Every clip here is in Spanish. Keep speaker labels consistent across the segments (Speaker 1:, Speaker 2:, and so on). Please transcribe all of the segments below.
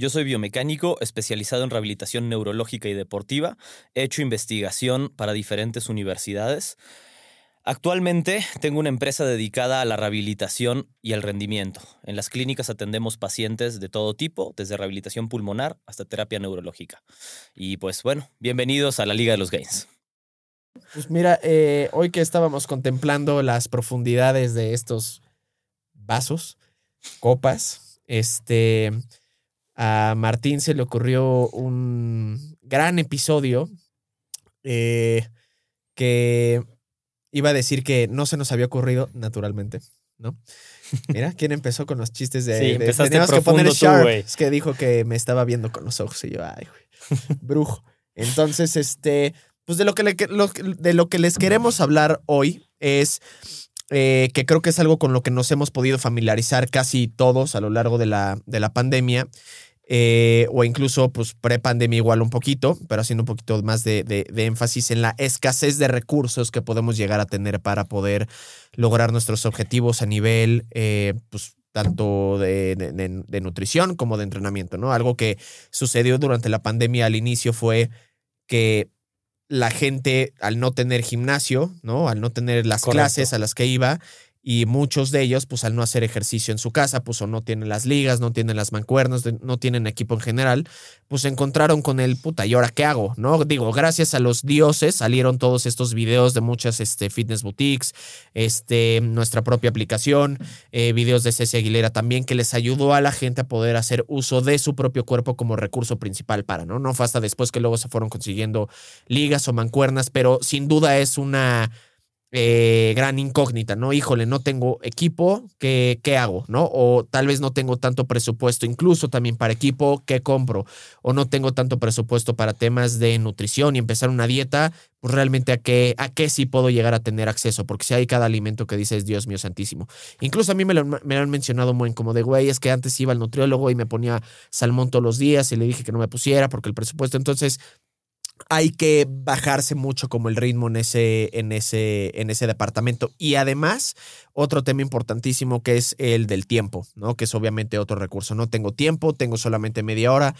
Speaker 1: Yo soy biomecánico especializado en rehabilitación neurológica y deportiva. He hecho investigación para diferentes universidades. Actualmente tengo una empresa dedicada a la rehabilitación y al rendimiento. En las clínicas atendemos pacientes de todo tipo, desde rehabilitación pulmonar hasta terapia neurológica. Y pues bueno, bienvenidos a la Liga de los Gains.
Speaker 2: Pues mira, eh, hoy que estábamos contemplando las profundidades de estos vasos, copas, este, a Martín se le ocurrió un gran episodio eh, que iba a decir que no se nos había ocurrido naturalmente, ¿no? Mira, ¿quién empezó con los chistes de...
Speaker 1: Sí,
Speaker 2: de-
Speaker 1: empezaste
Speaker 2: teníamos que poner
Speaker 1: tú,
Speaker 2: sharp. Es que dijo que me estaba viendo con los ojos y yo, ay, güey, brujo. Entonces, este, pues de lo que, le- lo- de lo que les queremos hablar hoy es eh, que creo que es algo con lo que nos hemos podido familiarizar casi todos a lo largo de la, de la pandemia. Eh, o incluso pues pre-pandemia igual un poquito, pero haciendo un poquito más de, de- de énfasis en la escasez de recursos que podemos llegar a tener para poder lograr nuestros objetivos a nivel, eh, pues tanto de, de- nutrición como de entrenamiento, ¿no? Algo que sucedió durante la pandemia al inicio fue que la gente, al no tener gimnasio, ¿no? Al no tener las
Speaker 1: Correcto.
Speaker 2: clases a las que iba, y muchos de ellos, pues al no hacer ejercicio en su casa, pues o no tienen las ligas, no tienen las mancuernas, no tienen equipo en general, pues se encontraron con el puta, ¿y ahora qué hago? ¿No? Digo, gracias a los dioses salieron todos estos videos de muchas este, fitness boutiques, este, nuestra propia aplicación, eh, videos de Ceci Aguilera también, que les ayudó a la gente a poder hacer uso de su propio cuerpo como recurso principal para, ¿no? No fue hasta después que luego se fueron consiguiendo ligas o mancuernas, pero sin duda es una eh, gran incógnita, ¿no? Híjole, no tengo equipo, ¿qué, ¿qué hago? ¿No? O tal vez no tengo tanto presupuesto, incluso también para equipo, ¿qué compro? O no tengo tanto presupuesto para temas de nutrición y empezar una dieta, pues realmente a qué, a qué sí puedo llegar a tener acceso, porque si hay cada alimento que dices, Dios mío santísimo. Incluso a mí me lo, me lo han mencionado muy como de, güey, es que antes iba al nutriólogo y me ponía salmón todos los días y le dije que no me pusiera porque el presupuesto, entonces hay que bajarse mucho como el ritmo en ese, en ese, en ese departamento. Y además, otro tema importantísimo que es el del tiempo, ¿no? Que es obviamente otro recurso. No tengo tiempo, tengo solamente media hora.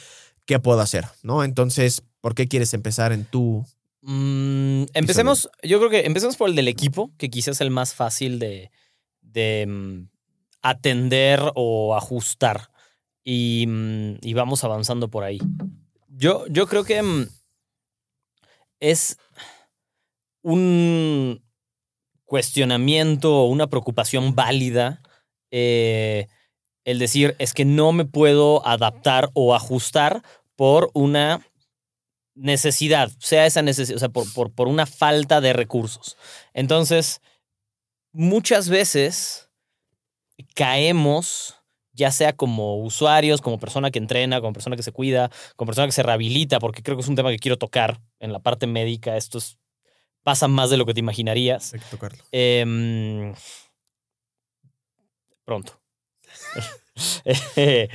Speaker 2: ¿Qué puedo hacer? ¿No? Entonces, ¿por qué quieres empezar en tu.
Speaker 1: Mm, empecemos, yo creo que empecemos por el del equipo, que quizás es el más fácil de, de, mm, atender o ajustar. Y, mm, y vamos avanzando por ahí. Yo, yo creo que es un cuestionamiento o una preocupación válida eh, el decir es que no me puedo adaptar o ajustar por una necesidad, sea esa necesidad, o sea, por, por, por una falta de recursos. Entonces, muchas veces caemos, ya sea como usuarios, como persona que entrena, como persona que se cuida, como persona que se rehabilita, porque creo que es un tema que quiero tocar en la parte médica. Esto es- pasa más de lo que te imaginarías.
Speaker 3: Hay que tocarlo.
Speaker 1: Em, pronto.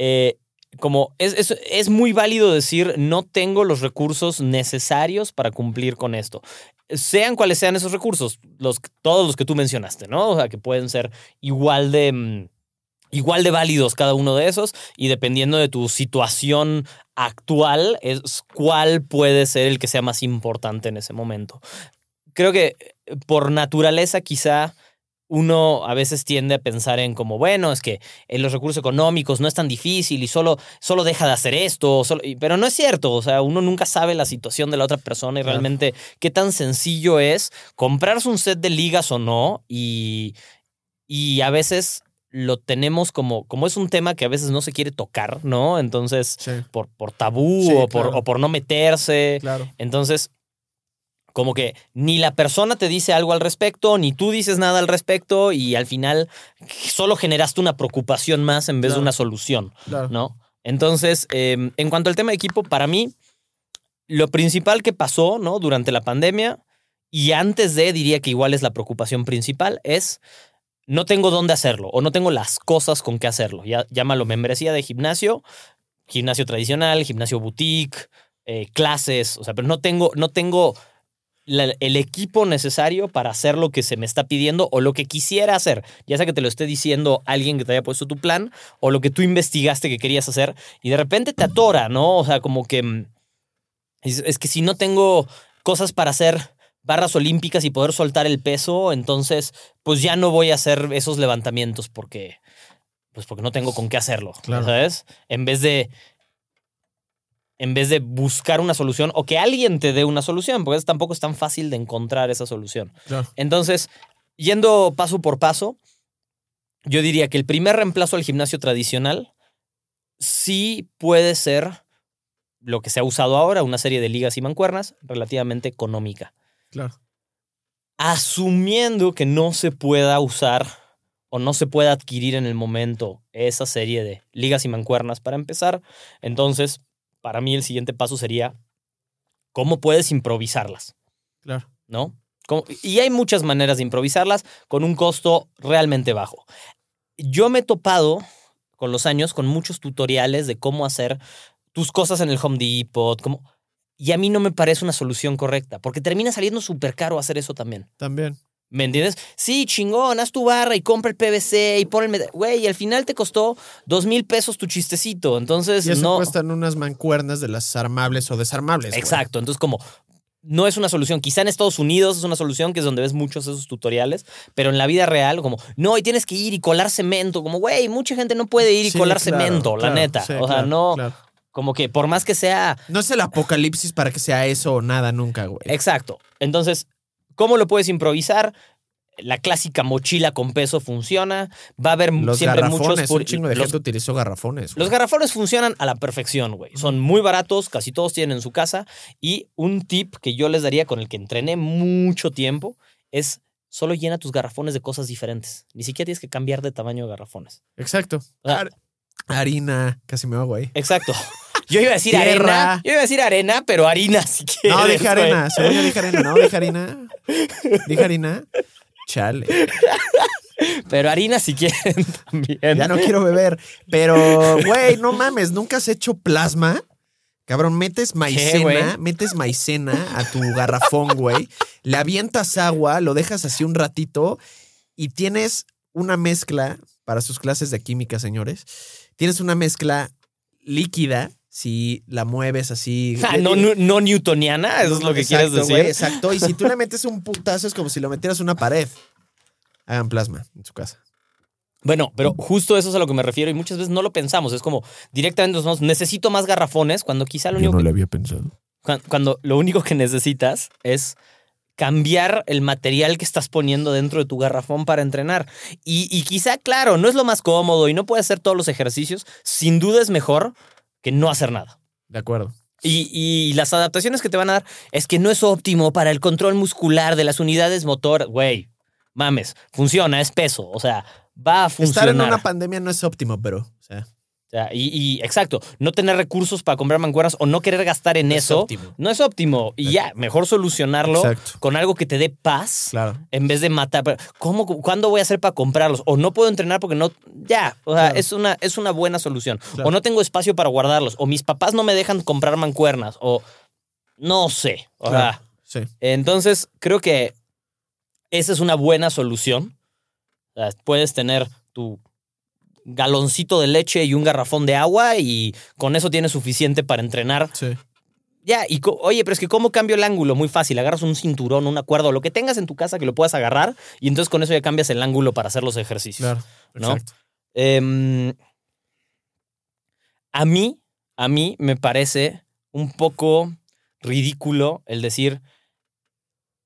Speaker 1: Eh, como es, es- es muy válido decir, no tengo los recursos necesarios para cumplir con esto. Sean cuales sean esos recursos, los, todos los que tú mencionaste, ¿no? O sea, que pueden ser igual de, mm, igual de válidos cada uno de esos y dependiendo de tu situación actual, es cuál puede ser el que sea más importante en ese momento. Creo que eh, por naturaleza quizá uno a veces tiende a pensar en como, bueno, es que en los recursos económicos no es tan difícil y solo, solo deja de hacer esto, solo- pero no es cierto, o sea, uno nunca sabe la situación de la otra persona y
Speaker 2: Claro.
Speaker 1: realmente qué tan sencillo es comprarse un set de ligas o no y, y a veces lo tenemos como, como es un tema que a veces no se quiere tocar, ¿no? Entonces,
Speaker 2: Sí,
Speaker 1: por, por tabú
Speaker 2: Sí,
Speaker 1: o, por,
Speaker 2: claro.
Speaker 1: o por no meterse.
Speaker 2: claro.
Speaker 1: Entonces, como que ni la persona te dice algo al respecto, ni tú dices nada al respecto, y al final solo generaste una preocupación más en vez de una solución. ¿no? Entonces, eh, en cuanto al tema de equipo, para mí, lo principal que pasó, ¿no? Durante la pandemia y antes de, diría que igual es la preocupación principal, es no tengo dónde hacerlo o no tengo las cosas con qué hacerlo. Ya, llámalo membresía de gimnasio, gimnasio tradicional, gimnasio boutique, eh, clases, o sea, pero no tengo, no tengo el equipo necesario para hacer lo que se me está pidiendo o lo que quisiera hacer, ya sea que te lo esté diciendo alguien que te haya puesto tu plan o lo que tú investigaste que querías hacer y de repente te atora, ¿no? O sea, como que mm, es que si no tengo cosas para hacer barras olímpicas y poder soltar el peso, entonces pues ya no voy a hacer esos levantamientos porque pues porque no tengo con qué hacerlo,
Speaker 3: Claro.
Speaker 1: ¿sabes? En vez de en vez de buscar una solución o que alguien te dé una solución, porque tampoco es tan fácil de encontrar esa solución.
Speaker 3: Claro.
Speaker 1: Entonces, yendo paso por paso, yo diría que el primer reemplazo al gimnasio tradicional sí puede ser lo que se ha usado ahora, una serie de ligas y mancuernas relativamente económica.
Speaker 3: Claro.
Speaker 1: Asumiendo que no se pueda usar o no se pueda adquirir en el momento esa serie de ligas y mancuernas para empezar, entonces para mí el siguiente paso sería cómo puedes improvisarlas.
Speaker 3: Claro.
Speaker 1: ¿no? Y hay muchas maneras de improvisarlas con un costo realmente bajo. Yo me he topado con los años con muchos tutoriales de cómo hacer tus cosas en el Home Depot, como... y a mí no me parece una solución correcta, porque termina saliendo súper caro hacer eso también.
Speaker 3: También.
Speaker 1: ¿Me entiendes? Sí, chingón, haz tu barra y compra el PVC y pon el... Güey, al final te costó dos mil pesos tu chistecito. Entonces,
Speaker 2: Y eso
Speaker 1: no...
Speaker 2: cuestan unas mancuernas de las armables o desarmables. güey.
Speaker 1: Exacto. Entonces, como no es una solución. Quizá en Estados Unidos es una solución que es donde ves muchos de esos tutoriales, pero en la vida real, como, no, y tienes que ir y colar cemento. Como, güey, mucha gente no puede ir y
Speaker 2: Sí,
Speaker 1: colar
Speaker 2: claro,
Speaker 1: cemento, la neta.
Speaker 2: sí,
Speaker 1: o sea,
Speaker 2: claro,
Speaker 1: no. Como que por más que sea
Speaker 2: No es el apocalipsis para que sea eso o nada nunca, güey.
Speaker 1: Exacto. Entonces, ¿cómo lo puedes improvisar? La clásica mochila con peso funciona. Va a haber
Speaker 2: Los
Speaker 1: siempre
Speaker 2: garrafones,
Speaker 1: muchos.
Speaker 2: un chingo de
Speaker 1: los,
Speaker 2: gente utilizó garrafones. güey.
Speaker 1: los garrafones funcionan a la perfección, güey. Son muy baratos, casi todos tienen en su casa. Y un tip que yo les daría con el que entrené mucho tiempo es solo llena tus garrafones de cosas diferentes. Ni siquiera tienes que cambiar de tamaño de garrafones.
Speaker 2: Exacto.
Speaker 1: O sea,
Speaker 2: Har- harina, casi me hago ahí.
Speaker 1: Exacto. Yo iba a decir
Speaker 2: Tierra.
Speaker 1: arena. Yo iba a decir arena, pero harina si quieres.
Speaker 2: No, dije arena. Según yo dije arena. No, dije harina. Dije harina. Chale.
Speaker 1: Pero harina si quieren también.
Speaker 2: Ya no quiero beber. Pero, güey, no mames. ¿Nunca has hecho plasma? Cabrón, metes maicena, metes maicena a tu garrafón, güey. Le avientas agua, lo dejas así un ratito y tienes una mezcla para sus clases de química, señores. Tienes una mezcla líquida si la mueves así.
Speaker 1: Ah, no, no, no newtoniana, eso es lo que quieres decir.
Speaker 2: exacto. Y si tú le metes un putazo, es como si lo metieras a una pared. Hagan plasma en su casa.
Speaker 1: Bueno, pero justo eso es a lo que me refiero y muchas veces no lo pensamos. Es como directamente nos vamos, necesito más garrafones cuando quizá lo único, que,
Speaker 2: había pensado.
Speaker 1: cuan- cuando lo único que necesitas es cambiar el material que estás poniendo dentro de tu garrafón para entrenar. Y, y quizá, claro, no es lo más cómodo y no puedes hacer todos los ejercicios. Sin duda es mejor que no hacer nada.
Speaker 2: De acuerdo.
Speaker 1: Y, y las adaptaciones que te van a dar es que no es óptimo para el control muscular de las unidades motoras. Güey, mames, funciona, es peso. O sea, va a funcionar.
Speaker 2: Estar en una pandemia no es óptimo, pero. O sea,
Speaker 1: O sea, y, y, exacto, no tener recursos para comprar mancuernas o no querer gastar en
Speaker 2: No
Speaker 1: eso no es óptimo. Y ya, mejor solucionarlo
Speaker 2: Exacto.
Speaker 1: con algo que te dé paz
Speaker 2: claro.
Speaker 1: en vez de matar. ¿Cómo, ¿Cuándo voy a hacer para comprarlos? O no puedo entrenar porque no. Ya, o sea,
Speaker 2: Claro.
Speaker 1: es, una, es una buena solución.
Speaker 2: Claro.
Speaker 1: O no tengo espacio para guardarlos. O mis papás no me dejan comprar mancuernas. O no sé. O sea,
Speaker 2: Sí.
Speaker 1: entonces creo que esa es una buena solución. O sea, puedes tener tu galoncito de leche y un garrafón de agua y con eso tienes suficiente para entrenar.
Speaker 2: Sí.
Speaker 1: Ya, y oye, pero es que ¿cómo cambio el ángulo? Muy fácil, agarras un cinturón, una cuerda o lo que tengas en tu casa que lo puedas agarrar y entonces con eso ya cambias el ángulo para hacer los ejercicios.
Speaker 2: Claro.
Speaker 1: ¿no?
Speaker 2: Exacto.
Speaker 1: Em, a mí, a mí me parece un poco ridículo el decir,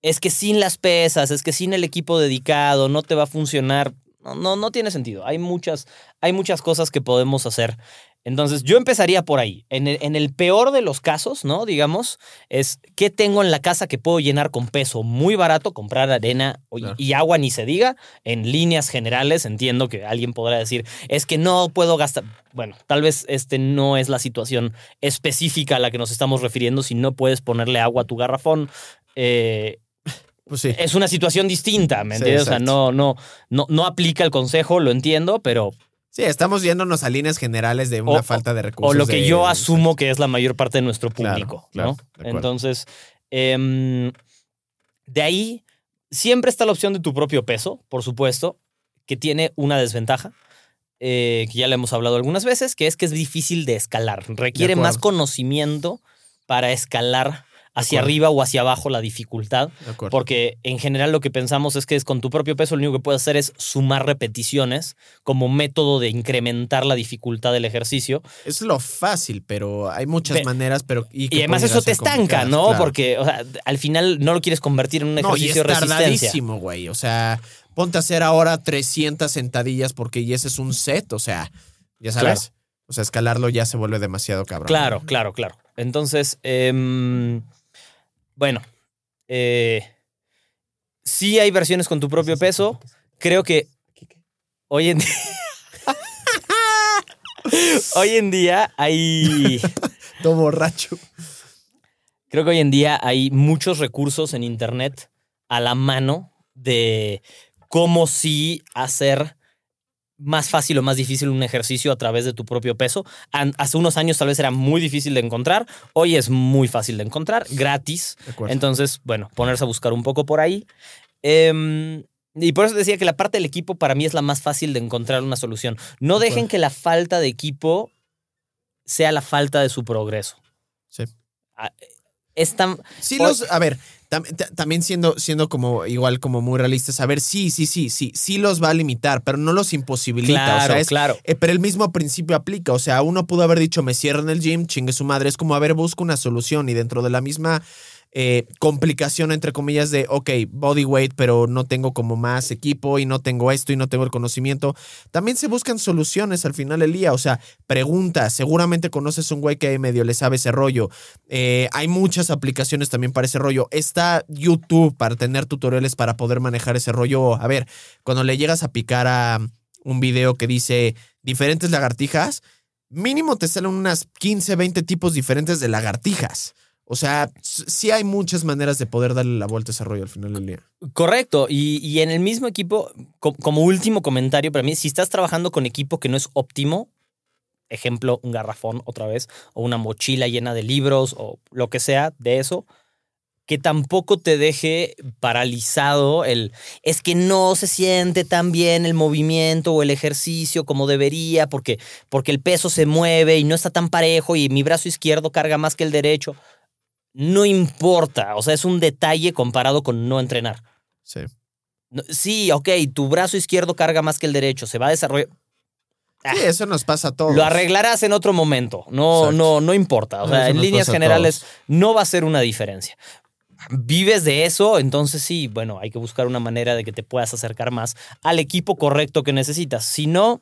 Speaker 1: es que sin las pesas, es que sin el equipo dedicado no te va a funcionar. No, no, no tiene sentido. Hay muchas, hay muchas cosas que podemos hacer. Entonces, yo empezaría por ahí. En el, en el peor de los casos, ¿no? Digamos, es qué tengo en la casa que puedo llenar con peso muy barato, comprar arena y-
Speaker 2: Claro.
Speaker 1: y agua ni se diga. En líneas generales, entiendo que alguien podrá decir, es que no puedo gastar. Bueno, tal vez este no es la situación específica a la que nos estamos refiriendo. Si no puedes ponerle agua a tu garrafón, eh,
Speaker 3: Pues sí.
Speaker 1: es una situación distinta, ¿me
Speaker 3: Sí,
Speaker 1: entiendes? O sea, no, no, no, no aplica el consejo, lo entiendo, pero
Speaker 2: Sí, estamos yéndonos a líneas generales de una
Speaker 1: O-
Speaker 2: falta de recursos.
Speaker 1: o lo que
Speaker 2: de-
Speaker 1: yo asumo que es la mayor parte de nuestro público,
Speaker 2: claro,
Speaker 1: ¿no? Entonces, em, de ahí siempre está la opción de tu propio peso, por supuesto, que tiene una desventaja. eh, que ya le hemos hablado algunas veces, que es que es difícil de escalar. Requiere más conocimiento para escalar hacia arriba o hacia abajo la dificultad. Porque en general lo que pensamos es que es con tu propio peso lo único que puedes hacer es sumar repeticiones como método de incrementar la dificultad del ejercicio.
Speaker 2: Es lo fácil, pero hay muchas maneras, pero. Y,
Speaker 1: Y además eso te estanca, ¿no?
Speaker 2: claro.
Speaker 1: Porque o sea, al final no lo quieres convertir en un
Speaker 2: No, y
Speaker 1: ejercicio
Speaker 2: es tardadísimo, güey. O sea, ponte a hacer ahora 300 sentadillas porque ya ese es un set, o sea, ya sabes.
Speaker 1: Claro.
Speaker 2: O sea, escalarlo ya se vuelve demasiado cabrón.
Speaker 1: Claro, claro, claro. Entonces, em, bueno, eh, sí hay versiones con tu propio peso. Creo que hoy en día... hoy en día hay...
Speaker 2: Todo borracho.
Speaker 1: Creo que hoy en día hay muchos recursos en Internet a la mano de cómo sí hacer más fácil o más difícil un ejercicio a través de tu propio peso. Hace unos años tal vez era muy difícil de encontrar, hoy es muy fácil de encontrar, gratis.
Speaker 2: De.
Speaker 1: Entonces, bueno, ponerse a buscar un poco por ahí. Em, y por eso decía que la parte del equipo para mí es la más fácil de encontrar una solución. No
Speaker 2: De
Speaker 1: dejen que la falta de equipo sea la falta de su progreso.
Speaker 2: Sí.
Speaker 1: Ah, Es tan,
Speaker 2: Sí, los, a ver, tam- ta- también siendo, siendo como igual como muy realistas, a ver, sí, sí, sí, sí, sí los va a limitar, pero no los imposibilita.
Speaker 1: Claro,
Speaker 2: o sea, es,
Speaker 1: claro.
Speaker 2: eh, pero el mismo principio aplica. O sea, uno pudo haber dicho, me cierran el gym, chingue su madre. Es como, a ver, busco una solución y dentro de la misma eh, complicación, entre comillas, de, ok, body weight, pero no tengo como más equipo y no tengo esto y no tengo el conocimiento. También se buscan soluciones al final del día. O sea, pregunta, seguramente conoces un güey que medio le sabe ese rollo. Eh, hay muchas aplicaciones también para ese rollo. Está YouTube para tener tutoriales para poder manejar ese rollo. A ver, cuando le llegas a picar a un video que dice diferentes lagartijas, mínimo te salen unas 15, 20 tipos diferentes de lagartijas. O sea, sí hay muchas maneras de poder darle la vuelta a ese rollo al final del día.
Speaker 1: Correcto. Y, y en el mismo equipo, co- como último comentario para mí, si estás trabajando con equipo que no es óptimo, ejemplo, un garrafón otra vez, o una mochila llena de libros, o lo que sea de eso, que tampoco te deje paralizado el es que no se siente tan bien el movimiento o el ejercicio como debería porque porque el peso se mueve y no está tan parejo y mi brazo izquierdo carga más que el derecho. No importa, o sea, es un detalle comparado con no entrenar.
Speaker 2: Sí.
Speaker 1: No- Sí, ok, tu brazo izquierdo carga más que el derecho, se va a desarrollar.
Speaker 2: Sí, eso nos pasa a todos.
Speaker 1: Lo arreglarás en otro momento, no,
Speaker 2: Exacto.
Speaker 1: no, no importa. O
Speaker 2: Eso
Speaker 1: sea, en líneas generales no va a ser una diferencia. Vives de eso, entonces sí, bueno, hay que buscar una manera de que te puedas acercar más al equipo correcto que necesitas. Si no,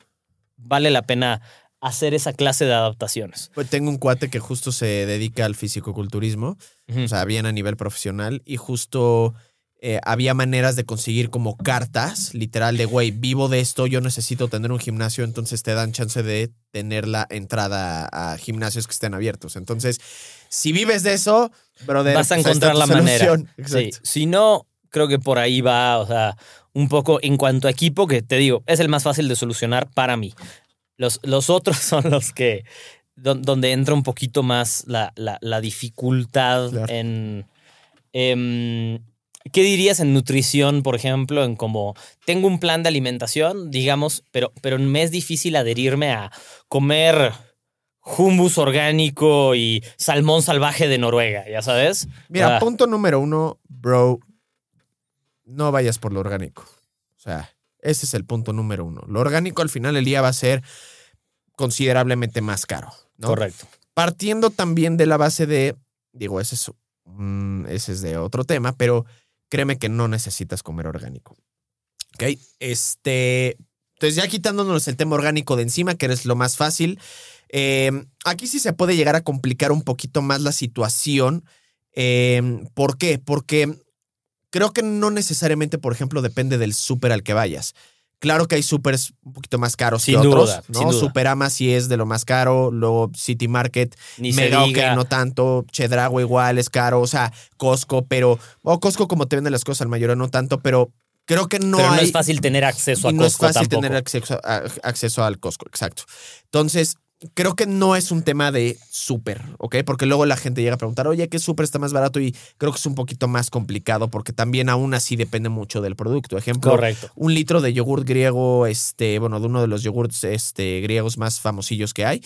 Speaker 1: vale la pena hacer esa clase de adaptaciones.
Speaker 2: Pues tengo un cuate que justo se dedica al fisicoculturismo,
Speaker 1: Ujú.
Speaker 2: o sea, bien a nivel profesional, y justo eh, había maneras de conseguir como cartas, literal, de, güey, vivo de esto, yo necesito tener un gimnasio, entonces te dan chance de tener la entrada a gimnasios que estén abiertos. Entonces, si vives de eso, brother,
Speaker 1: Vas a
Speaker 2: pues
Speaker 1: encontrar la manera. Sí, si no, creo que por ahí va, o sea, un poco en cuanto a equipo, que te digo, es el más fácil de solucionar para mí. Los, los otros son los que, don- donde entra un poquito más la, la- la dificultad
Speaker 2: Claro.
Speaker 1: en... em, ¿Qué dirías en nutrición, por ejemplo, en como tengo un plan de alimentación, digamos, pero, pero me es difícil adherirme a comer hummus orgánico y salmón salvaje de Noruega, ya sabes?
Speaker 2: Mira,
Speaker 1: Ah.
Speaker 2: punto número uno, bro, no vayas por lo orgánico. O sea, ese es el punto número uno. Lo orgánico al final del día va a ser considerablemente más caro. ¿no?
Speaker 1: Correcto.
Speaker 2: Partiendo también de la base de, digo, ese es, mm, ese es de otro tema, pero créeme que no necesitas comer orgánico. ¿Ok? Este, entonces ya quitándonos el tema orgánico de encima, que es lo más fácil, Eh, aquí sí se puede llegar a complicar un poquito más la situación. Eh, ¿Por qué? Porque creo que no necesariamente, por ejemplo, depende del súper al que vayas. Claro que hay súperes un poquito más caros
Speaker 1: Sin
Speaker 2: que otros,
Speaker 1: duda,
Speaker 2: ¿no?
Speaker 1: sin duda.
Speaker 2: Superama sí es de lo más caro, luego City Market,
Speaker 1: Ni se
Speaker 2: Mega
Speaker 1: diga.
Speaker 2: ok, no tanto, Chedrago igual es caro, o sea, Costco, pero, o Costco como te venden las cosas al mayor no tanto, pero creo que no
Speaker 1: pero no
Speaker 2: hay...
Speaker 1: es fácil tener acceso a
Speaker 2: y no es
Speaker 1: Costco
Speaker 2: fácil
Speaker 1: tampoco.
Speaker 2: tener acceso, a- acceso al Costco, exacto. Entonces, creo que no es un tema de súper, ¿ok? Porque luego la gente llega a preguntar, oye, ¿qué súper está más barato? Y creo que es un poquito más complicado porque también aún así depende mucho del producto. Ejemplo,
Speaker 1: Correcto.
Speaker 2: un litro de yogurt griego, este, bueno, de uno de los yogurts este, griegos más famosillos que hay,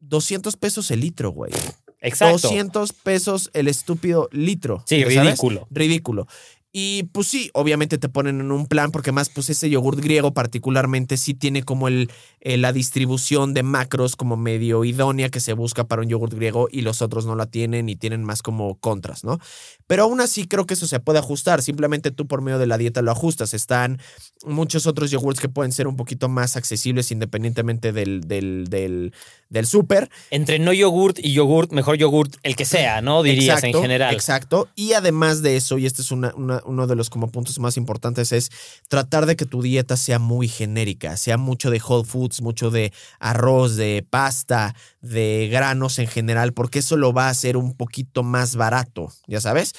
Speaker 2: 200 pesos el litro, güey.
Speaker 1: Exacto.
Speaker 2: 200 pesos el estúpido litro.
Speaker 1: Sí, ridículo.
Speaker 2: Ridículo. Y pues sí, obviamente te ponen en un plan porque más pues ese yogurt griego particularmente sí tiene como el, eh, la distribución de macros como medio idónea que se busca para un yogurt griego y los otros no la tienen y tienen más como contras, ¿no? Pero aún así creo que eso se puede ajustar, simplemente tú por medio de la dieta lo ajustas. Están muchos otros yogurts que pueden ser un poquito más accesibles independientemente del, del, del, del súper.
Speaker 1: Entre no yogurt y yogurt, mejor yogurt el que sea, ¿no? Dirías
Speaker 2: Exacto,
Speaker 1: en general.
Speaker 2: Exacto. Y además de eso, y este es una- una- uno de los como puntos más importantes, es tratar de que tu dieta sea muy genérica, sea mucho de whole foods, mucho de arroz, de pasta, de granos en general, porque eso lo va a hacer un poquito más barato, ya sabes.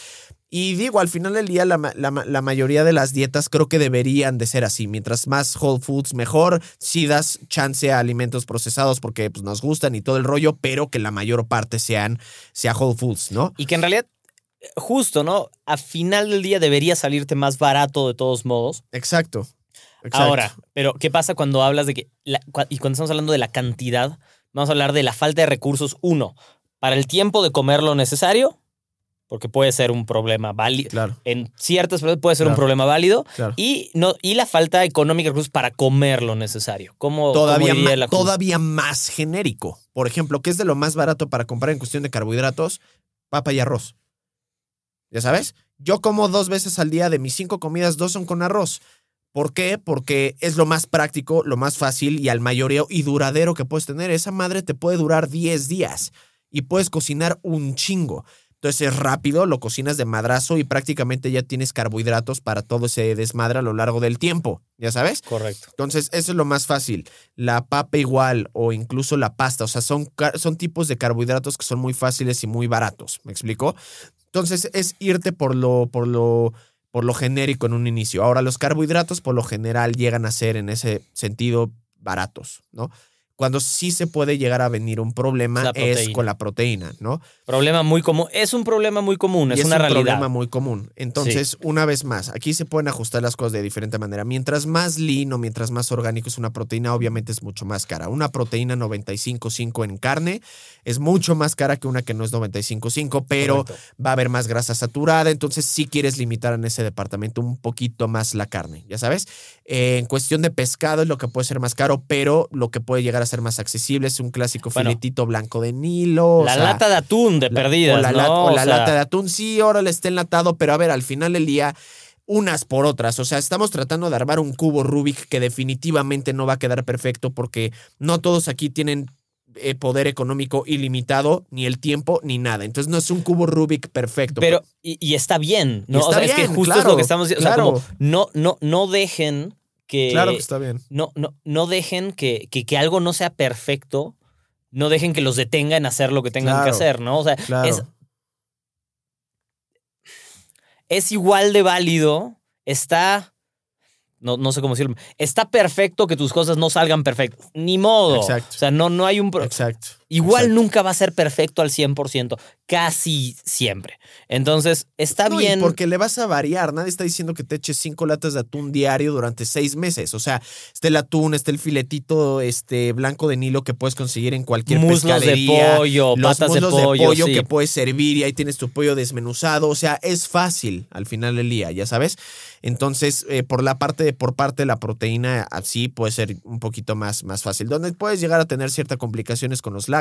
Speaker 2: Y digo, al final del día, la, ma- la ma- la mayoría de las dietas creo que deberían de ser así. Mientras más whole foods, mejor. Si das chance a alimentos procesados porque pues, nos gustan y todo el rollo, pero que la mayor parte sean sea whole foods, ¿no?
Speaker 1: Y que en realidad, justo, ¿no? A final del día debería salirte más barato de todos modos.
Speaker 2: Exacto. Exacto.
Speaker 1: Ahora, pero ¿qué pasa cuando hablas de que, la- y cuando estamos hablando de la cantidad, vamos a hablar de la falta de recursos, uno, para el tiempo de comer lo necesario, porque puede ser un problema válido,
Speaker 2: Claro,
Speaker 1: en ciertas personas puede ser un problema válido,
Speaker 2: claro.
Speaker 1: y, no, y la falta económica de recursos para comer lo necesario. ¿Cómo,
Speaker 2: Todavía,
Speaker 1: cómo la-
Speaker 2: todavía más genérico. Por ejemplo, ¿qué es de lo más barato para comprar en cuestión de carbohidratos? Papa y arroz. ¿Ya sabes? Yo como dos veces al día de mis cinco comidas, dos son con arroz. ¿Por qué? Porque es lo más práctico, lo más fácil y al mayoreo y duradero que puedes tener. Esa madre te puede durar 10 días y puedes cocinar un chingo. Entonces es rápido, lo cocinas de madrazo y prácticamente ya tienes carbohidratos para todo ese desmadre a lo largo del tiempo. ¿Ya sabes?
Speaker 1: Correcto.
Speaker 2: Entonces, eso es lo más fácil. La papa igual o incluso la pasta. O sea, son, son tipos de carbohidratos que son muy fáciles y muy baratos. ¿Me explico? Entonces, es irte por lo, por lo, por lo genérico en un inicio. Ahora, los carbohidratos por lo general llegan a ser en ese sentido baratos, ¿no? Cuando sí se puede llegar a venir un problema es con la proteína, ¿no?
Speaker 1: Problema muy común. Es un problema muy común, es, una
Speaker 2: un
Speaker 1: realidad.
Speaker 2: problema muy común. Entonces, una vez más, aquí se pueden ajustar las cosas de diferente manera. Mientras más lean o mientras más orgánico es una proteína, obviamente es mucho más cara. Una proteína 95.5 en carne es mucho más cara que una que no es 95.5, pero
Speaker 1: Correcto.
Speaker 2: va a haber más grasa saturada. Entonces, sí quieres limitar en ese departamento un poquito más la carne, ya sabes. Eh, en cuestión de pescado es lo que puede ser más caro, pero lo que puede llegar a ser más accesible es un clásico
Speaker 1: Bueno.
Speaker 2: filetito blanco de Nilo. o
Speaker 1: La
Speaker 2: sea,
Speaker 1: lata de atún de perdidas,
Speaker 2: o la, lata de atún, sí, ahora le está enlatado, pero a ver, al final del día, unas por otras. O sea, estamos tratando de armar un cubo Rubik que definitivamente no va a quedar perfecto porque no todos aquí tienen eh, poder económico ilimitado, ni el tiempo, ni nada. Entonces no es un cubo Rubik perfecto.
Speaker 1: Pero, y, y está bien, ¿no?
Speaker 2: Y
Speaker 1: o
Speaker 2: está
Speaker 1: sea, es que
Speaker 2: bien,
Speaker 1: justo es lo que estamos diciendo. O sea,
Speaker 2: claro.
Speaker 1: como no, no, no dejen que.
Speaker 2: claro que está bien.
Speaker 1: no, no, no dejen que, que, que algo no sea perfecto. No dejen que los detenga en hacer lo que tengan que hacer, ¿no? O sea,
Speaker 2: Claro.
Speaker 1: es, es igual de válido. Está. No, no sé cómo decirlo. Está perfecto que tus cosas no salgan perfectas. Ni modo.
Speaker 2: Exacto.
Speaker 1: O sea, no, no hay un.
Speaker 2: Exacto.
Speaker 1: Igual
Speaker 2: exacto.
Speaker 1: nunca va a ser perfecto al 100%, casi siempre. Entonces, está
Speaker 2: No, y
Speaker 1: bien.
Speaker 2: porque le vas a variar. Nadie está diciendo que te eches cinco latas de atún diario durante seis meses. O sea, está el atún, está el filetito este, blanco de Nilo que puedes conseguir en cualquier
Speaker 1: muslos de
Speaker 2: pescadería.
Speaker 1: pollo,
Speaker 2: los
Speaker 1: patas de
Speaker 2: muslos
Speaker 1: pollo, sí.
Speaker 2: que puedes servir y ahí tienes tu pollo desmenuzado. O sea, es fácil al final del día, ya sabes. Entonces, eh, por la parte de, por parte de la proteína, así puede ser un poquito más, más fácil. Donde puedes llegar a tener ciertas complicaciones con los lácteos,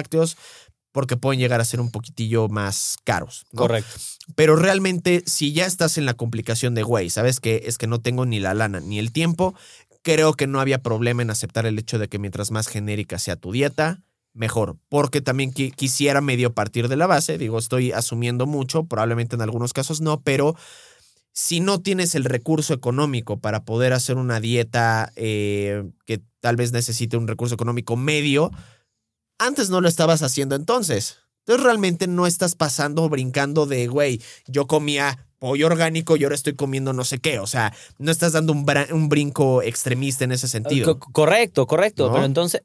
Speaker 2: porque pueden llegar a ser un poquitillo más caros. ¿no?
Speaker 1: Correcto.
Speaker 2: Pero realmente, si ya estás en la complicación de, güey, ¿sabes qué? Es que no tengo ni la lana ni el tiempo, creo que no había problema en aceptar el hecho de que mientras más genérica sea tu dieta, mejor. Porque también qui- quisiera medio partir de la base. Digo, estoy asumiendo mucho, probablemente en algunos casos no, pero si no tienes el recurso económico para poder hacer una dieta eh, que tal vez necesite un recurso económico medio, antes no lo estabas haciendo entonces. Entonces realmente no estás pasando o brincando de, güey, yo comía pollo orgánico y ahora estoy comiendo no sé qué. O sea, no estás dando un, un brinco extremista en ese sentido.
Speaker 1: Co- correcto, correcto.
Speaker 2: ¿No?
Speaker 1: Pero entonces,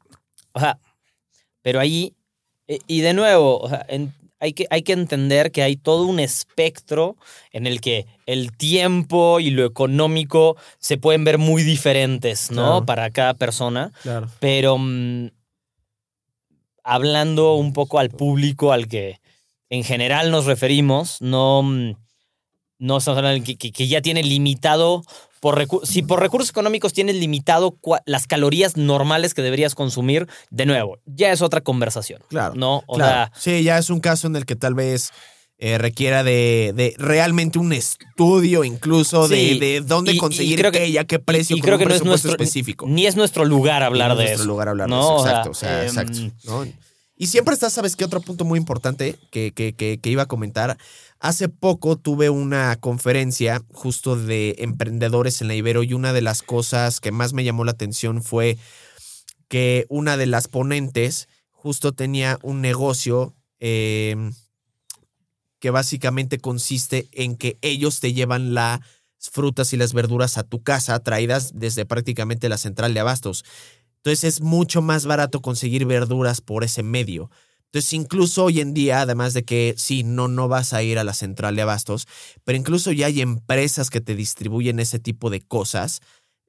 Speaker 1: o sea, pero ahí, eh, y de nuevo, o sea, en- hay, que, hay que entender que hay todo un espectro en el que el tiempo y lo económico se pueden ver muy diferentes, ¿no?
Speaker 2: Claro.
Speaker 1: Para cada persona.
Speaker 2: Claro.
Speaker 1: Pero mm, hablando un poco al público al que en general nos referimos, no, mm, no estamos hablando que, que- que ya tiene limitado, por si por recursos económicos tienes limitado las calorías normales que deberías consumir, de nuevo, ya es otra conversación.
Speaker 2: Claro.
Speaker 1: ¿No? O
Speaker 2: Claro.
Speaker 1: sea,
Speaker 2: sí, ya es un caso en el que tal vez eh, requiera de, de realmente un estudio incluso
Speaker 1: Sí,
Speaker 2: de, de dónde
Speaker 1: y- y
Speaker 2: conseguir
Speaker 1: creo que-
Speaker 2: qué y a qué precio
Speaker 1: y
Speaker 2: con
Speaker 1: creo
Speaker 2: un
Speaker 1: que no es nuestro,
Speaker 2: específico.
Speaker 1: ni es nuestro lugar hablar
Speaker 2: Y no es
Speaker 1: de
Speaker 2: nuestro
Speaker 1: eso.
Speaker 2: lugar hablar de
Speaker 1: ¿no?
Speaker 2: eso.
Speaker 1: O sea,
Speaker 2: Exacto, o sea,
Speaker 1: em,
Speaker 2: exacto. ¿no? Y siempre está, ¿sabes qué? Otro punto muy importante que, que, que, que iba a comentar. Hace poco tuve una conferencia justo de emprendedores en la Ibero y una de las cosas que más me llamó la atención fue que una de las ponentes justo tenía un negocio eh, que básicamente consiste en que ellos te llevan las frutas y las verduras a tu casa traídas desde prácticamente la central de abastos. Entonces es mucho más barato conseguir verduras por ese medio. Entonces incluso hoy en día, además de que sí, no, no vas a ir a la central de abastos, pero incluso ya hay empresas que te distribuyen ese tipo de cosas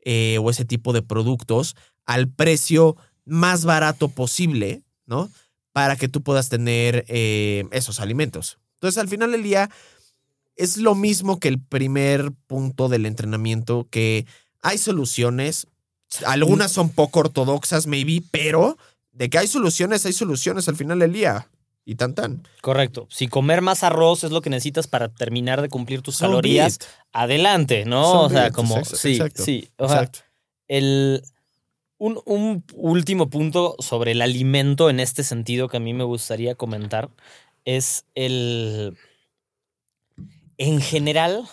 Speaker 2: eh, o ese tipo de productos al precio más barato posible, ¿no? Para que tú puedas tener eh, esos alimentos. Entonces al final del día es lo mismo que el primer punto del entrenamiento, que hay soluciones, algunas son poco ortodoxas, maybe, pero de que hay soluciones, hay soluciones al final del día. Y tan tan.
Speaker 1: Correcto. Si comer más arroz es lo que necesitas para terminar de cumplir tus calorías, adelante, ¿no? O sea, como.
Speaker 2: Exacto,
Speaker 1: sí,
Speaker 2: exacto,
Speaker 1: sí. O sea,
Speaker 2: Exacto.
Speaker 1: el, un, un último punto sobre el alimento en este sentido que a mí me gustaría comentar es el. En general,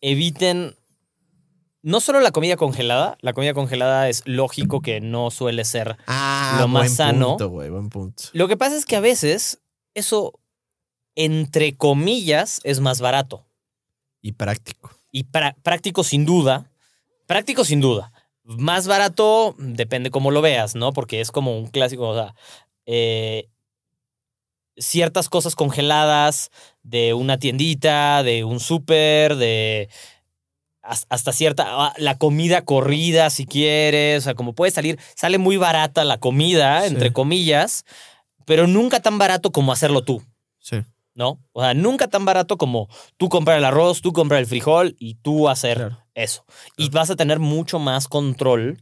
Speaker 1: eviten. No solo la comida congelada, la comida congelada es lógico que no suele ser
Speaker 2: Ah,
Speaker 1: lo más
Speaker 2: buen
Speaker 1: sano.
Speaker 2: Punto, güey, buen punto.
Speaker 1: Lo que pasa es que a veces eso, entre comillas, es más barato.
Speaker 2: Y práctico.
Speaker 1: Y práctico sin duda. Práctico sin duda. Más barato depende cómo lo veas, ¿no? Porque es como un clásico, o sea, eh, ciertas cosas congeladas de una tiendita, de un súper, de has- hasta cierta, ah, la comida corrida si quieres, o sea, como puede salir, sale muy barata la comida,
Speaker 2: Sí.
Speaker 1: entre comillas, pero nunca tan barato como hacerlo tú.
Speaker 2: Sí.
Speaker 1: ¿no? O sea, nunca tan barato como tú comprar el arroz, tú comprar el frijol y tú hacer
Speaker 2: Claro.
Speaker 1: eso. Y vas a tener mucho más control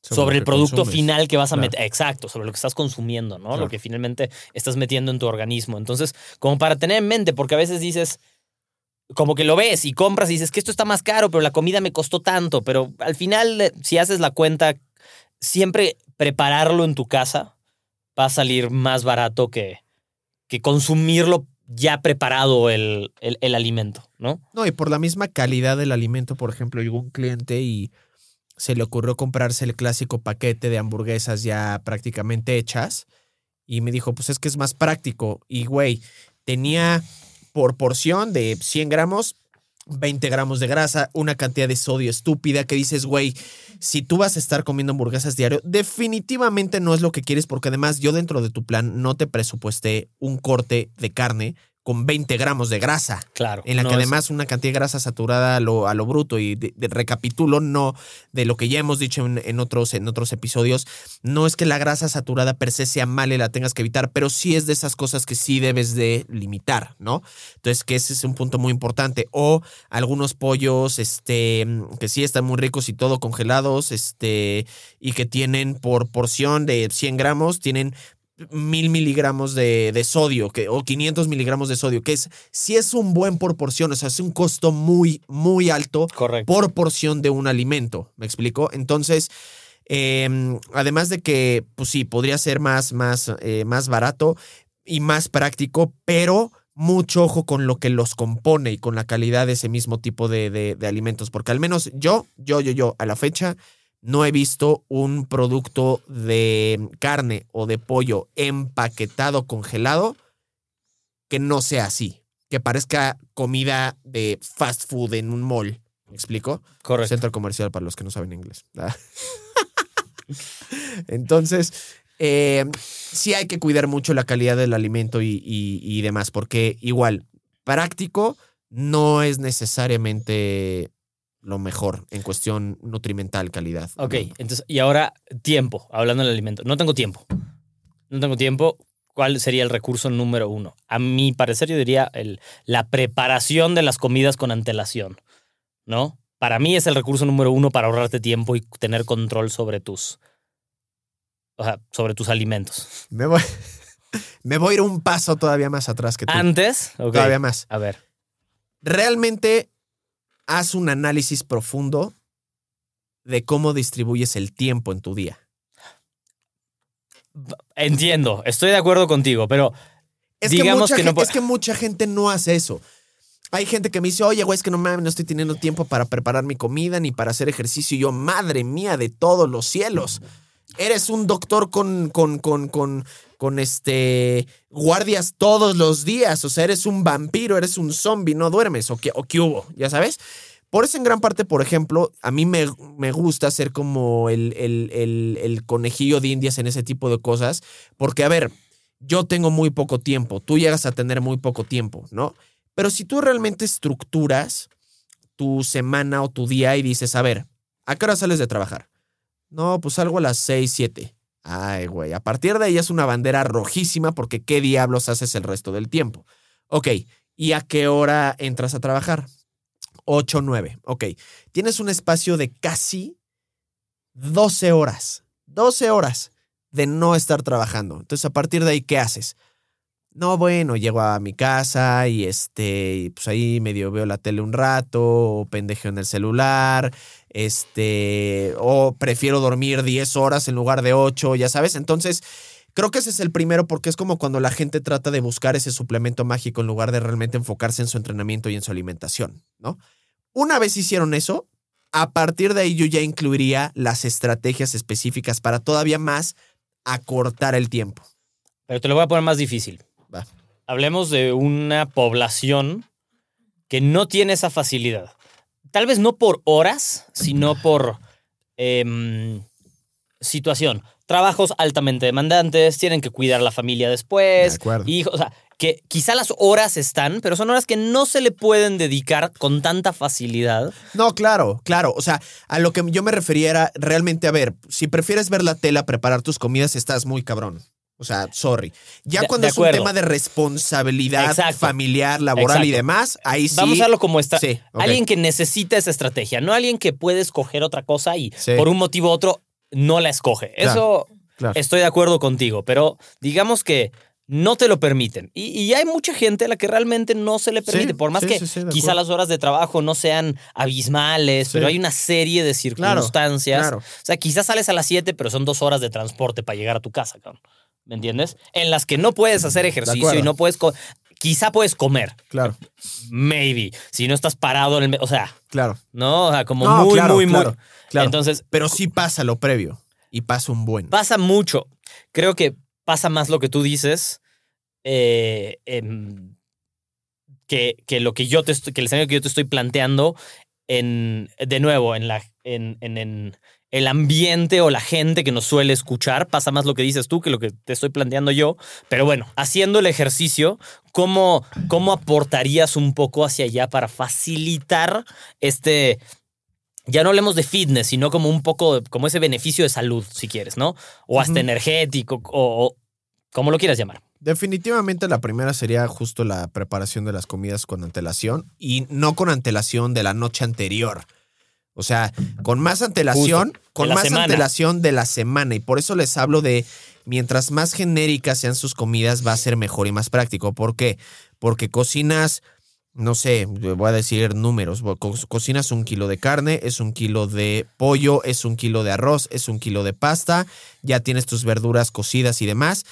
Speaker 1: sobre, el producto
Speaker 2: consumes.
Speaker 1: final que vas a
Speaker 2: Claro.
Speaker 1: meter. Exacto, sobre lo que estás consumiendo, ¿no? Lo que finalmente estás metiendo en tu organismo. Entonces, como para tener en mente, porque a veces dices, como que lo ves y compras y dices que esto está más caro, pero la comida me costó tanto. Pero al final, eh, si haces la cuenta, siempre prepararlo en tu casa va a salir más barato que, que consumirlo ya preparado el, el, el alimento, ¿no?
Speaker 2: No, y por la misma calidad del alimento, por ejemplo, llegó un cliente y se le ocurrió comprarse el clásico paquete de hamburguesas ya prácticamente hechas y me dijo, pues es que es más práctico. Y güey, tenía por porción de 100 gramos, 20 gramos de grasa, una cantidad de sodio estúpida que dices, güey, si tú vas a estar comiendo hamburguesas diario, definitivamente no es lo que quieres porque además yo dentro de tu plan no te presupuesté un corte de carne con 20 gramos de grasa
Speaker 1: Claro.
Speaker 2: en la
Speaker 1: no
Speaker 2: que
Speaker 1: es-
Speaker 2: además una cantidad de grasa saturada a lo, a lo bruto y de- de- recapitulo no de lo que ya hemos dicho en, en otros, en otros episodios, no es que la grasa saturada per se sea mala y la tengas que evitar, pero sí es de esas cosas que sí debes de limitar, ¿no? Entonces que ese es un punto muy importante. O algunos pollos, este, que sí están muy ricos y todo congelados, este, y que tienen por porción de 100 gramos, tienen mil miligramos de, de sodio que, o 500 miligramos de sodio, que es, sí es un buen por porción, o sea, es un costo muy, muy alto
Speaker 1: Correcto.
Speaker 2: por porción de un alimento, ¿me explico? Entonces, Eh, además de que, pues sí, podría ser más, más, eh, más barato y más práctico, pero mucho ojo con lo que los compone y con la calidad de ese mismo tipo de, de- de alimentos. Porque al menos yo, yo, yo, yo, a la fecha, no he visto un producto de carne o de pollo empaquetado, congelado, que no sea así. Que parezca comida de fast food en un mall. ¿Me explico?
Speaker 1: Correcto.
Speaker 2: Centro comercial para los que no saben inglés. Entonces, eh, sí hay que cuidar mucho la calidad del alimento y, y- y demás, porque igual, práctico no es necesariamente lo mejor en cuestión nutrimental, calidad.
Speaker 1: Ok, entonces, y ahora tiempo, hablando del alimento. No tengo tiempo. No tengo tiempo. ¿Cuál sería el recurso número uno? A mi parecer, yo diría el, la preparación de las comidas con antelación, ¿no? Para mí es el recurso número uno para ahorrarte tiempo y tener control sobre tus, o sea, sobre tus alimentos.
Speaker 2: Me voy, me voy a ir un paso todavía más atrás que tú.
Speaker 1: Antes.
Speaker 2: Todavía más.
Speaker 1: A ver,
Speaker 2: Realmente haz un análisis profundo de cómo distribuyes el tiempo en tu día.
Speaker 1: entiendo, estoy de acuerdo contigo, pero
Speaker 2: Es
Speaker 1: Digamos
Speaker 2: que,
Speaker 1: no
Speaker 2: es que mucha gente no hace eso. Hay gente que me dice, oye, güey, es que no mames, no estoy teniendo tiempo para preparar mi comida ni para hacer ejercicio. Y yo, madre mía, de todos los cielos. Eres un doctor con, con, con, con, con este guardias todos los días. O sea, eres un vampiro, eres un zombie, no duermes. ¿O qué, o qué hubo? ¿Ya sabes? Por eso, en gran parte, por ejemplo, a mí me, me gusta ser como el, el, el, el conejillo de indias en ese tipo de cosas. Porque, a ver, yo tengo muy poco tiempo, tú llegas a tener muy poco tiempo, ¿no? Pero si tú realmente estructuras tu semana o tu día y dices, a ver, ¿a qué hora sales de trabajar? No, pues salgo a las 6, 7. Ay, güey, a partir de ahí es una bandera rojísima porque ¿qué diablos haces el resto del tiempo? Ok, ¿y a qué hora entras a trabajar? 8, 9. Ok, tienes un espacio de casi 12 horas. 12 horas de no estar trabajando. Entonces, a partir de ahí, ¿qué haces? No, bueno, llego a mi casa y este, pues ahí medio veo la tele un rato, o pendejeo en el celular, este, o prefiero dormir 10 horas en lugar de 8, ya sabes. Entonces, creo que ese es el primero porque es como cuando la gente trata de buscar ese suplemento mágico en lugar de realmente enfocarse en su entrenamiento y en su alimentación, ¿no? Una vez hicieron eso, a partir de ahí yo ya incluiría las estrategias específicas para todavía más acortar el tiempo.
Speaker 1: pero te lo voy a poner más difícil.
Speaker 2: Va.
Speaker 1: Hablemos de una población que no tiene esa facilidad. Tal vez no por horas, sino por em, situación. Trabajos altamente demandantes, tienen que cuidar a la familia después,
Speaker 2: acuerdo.
Speaker 1: hijos, o sea, que quizá las horas están, pero son horas que no se le pueden dedicar con tanta facilidad.
Speaker 2: No, claro, claro. O sea, a lo que yo me refería era realmente, a ver, si prefieres ver la tela, preparar tus comidas, estás muy cabrón. O sea, sorry. Ya
Speaker 1: De-
Speaker 2: cuando
Speaker 1: de
Speaker 2: es un tema de responsabilidad
Speaker 1: Exacto.
Speaker 2: familiar, laboral y demás, ahí sí.
Speaker 1: Vamos a verlo como está.
Speaker 2: Sí.
Speaker 1: Alguien que necesita esa estrategia, no alguien que puede escoger otra cosa y
Speaker 2: Sí.
Speaker 1: por un motivo u otro no la escoge.
Speaker 2: Claro,
Speaker 1: Eso
Speaker 2: claro.
Speaker 1: estoy de acuerdo contigo, pero digamos que no te lo permiten. Y, y hay mucha gente a la que realmente no se le
Speaker 2: Sí,
Speaker 1: permite, por más
Speaker 2: sí,
Speaker 1: que
Speaker 2: sí,
Speaker 1: quizá las horas de trabajo no sean abismales, pero hay una serie de
Speaker 2: Claro,
Speaker 1: circunstancias.
Speaker 2: claro.
Speaker 1: O sea, quizás sales a las 7, pero son dos horas de transporte para llegar a tu casa, cabrón. ¿Me entiendes? En las que no puedes hacer ejercicio y no puedes... Quizá puedes comer,
Speaker 2: Claro,
Speaker 1: maybe, si no estás parado en el... O sea,
Speaker 2: claro.
Speaker 1: ¿no? O sea, como
Speaker 2: No,
Speaker 1: muy,
Speaker 2: claro,
Speaker 1: muy,
Speaker 2: claro,
Speaker 1: muy...
Speaker 2: claro.
Speaker 1: Entonces,
Speaker 2: Pero sí pasa lo previo y pasa un buen.
Speaker 1: pasa mucho. Creo que pasa más lo que tú dices eh, que, que lo que yo te estoy, que el escenario que yo te estoy planteando en, de nuevo, en la, en, en- en el ambiente o la gente que nos suele escuchar, pasa más lo que dices tú que lo que te estoy planteando yo. Pero bueno, haciendo el ejercicio, ¿cómo, cómo aportarías un poco hacia allá para facilitar este, ya no hablemos de fitness, sino como un poco, como ese beneficio de salud, si quieres, ¿no? O hasta energético, o, o como lo quieras llamar.
Speaker 2: Definitivamente la primera sería justo la preparación de las comidas con antelación y no con antelación de la noche anterior. O sea, con más antelación,
Speaker 1: Justo,
Speaker 2: con más
Speaker 1: semana.
Speaker 2: antelación de la semana. Y por eso les hablo de mientras más genéricas sean sus comidas, va a ser mejor y más práctico. ¿Por qué? Porque cocinas no sé, voy a decir números. Co- cocinas un kilo de carne, es un kilo de pollo, es un kilo de arroz, es un kilo de pasta, ya tienes tus verduras cocidas y demás.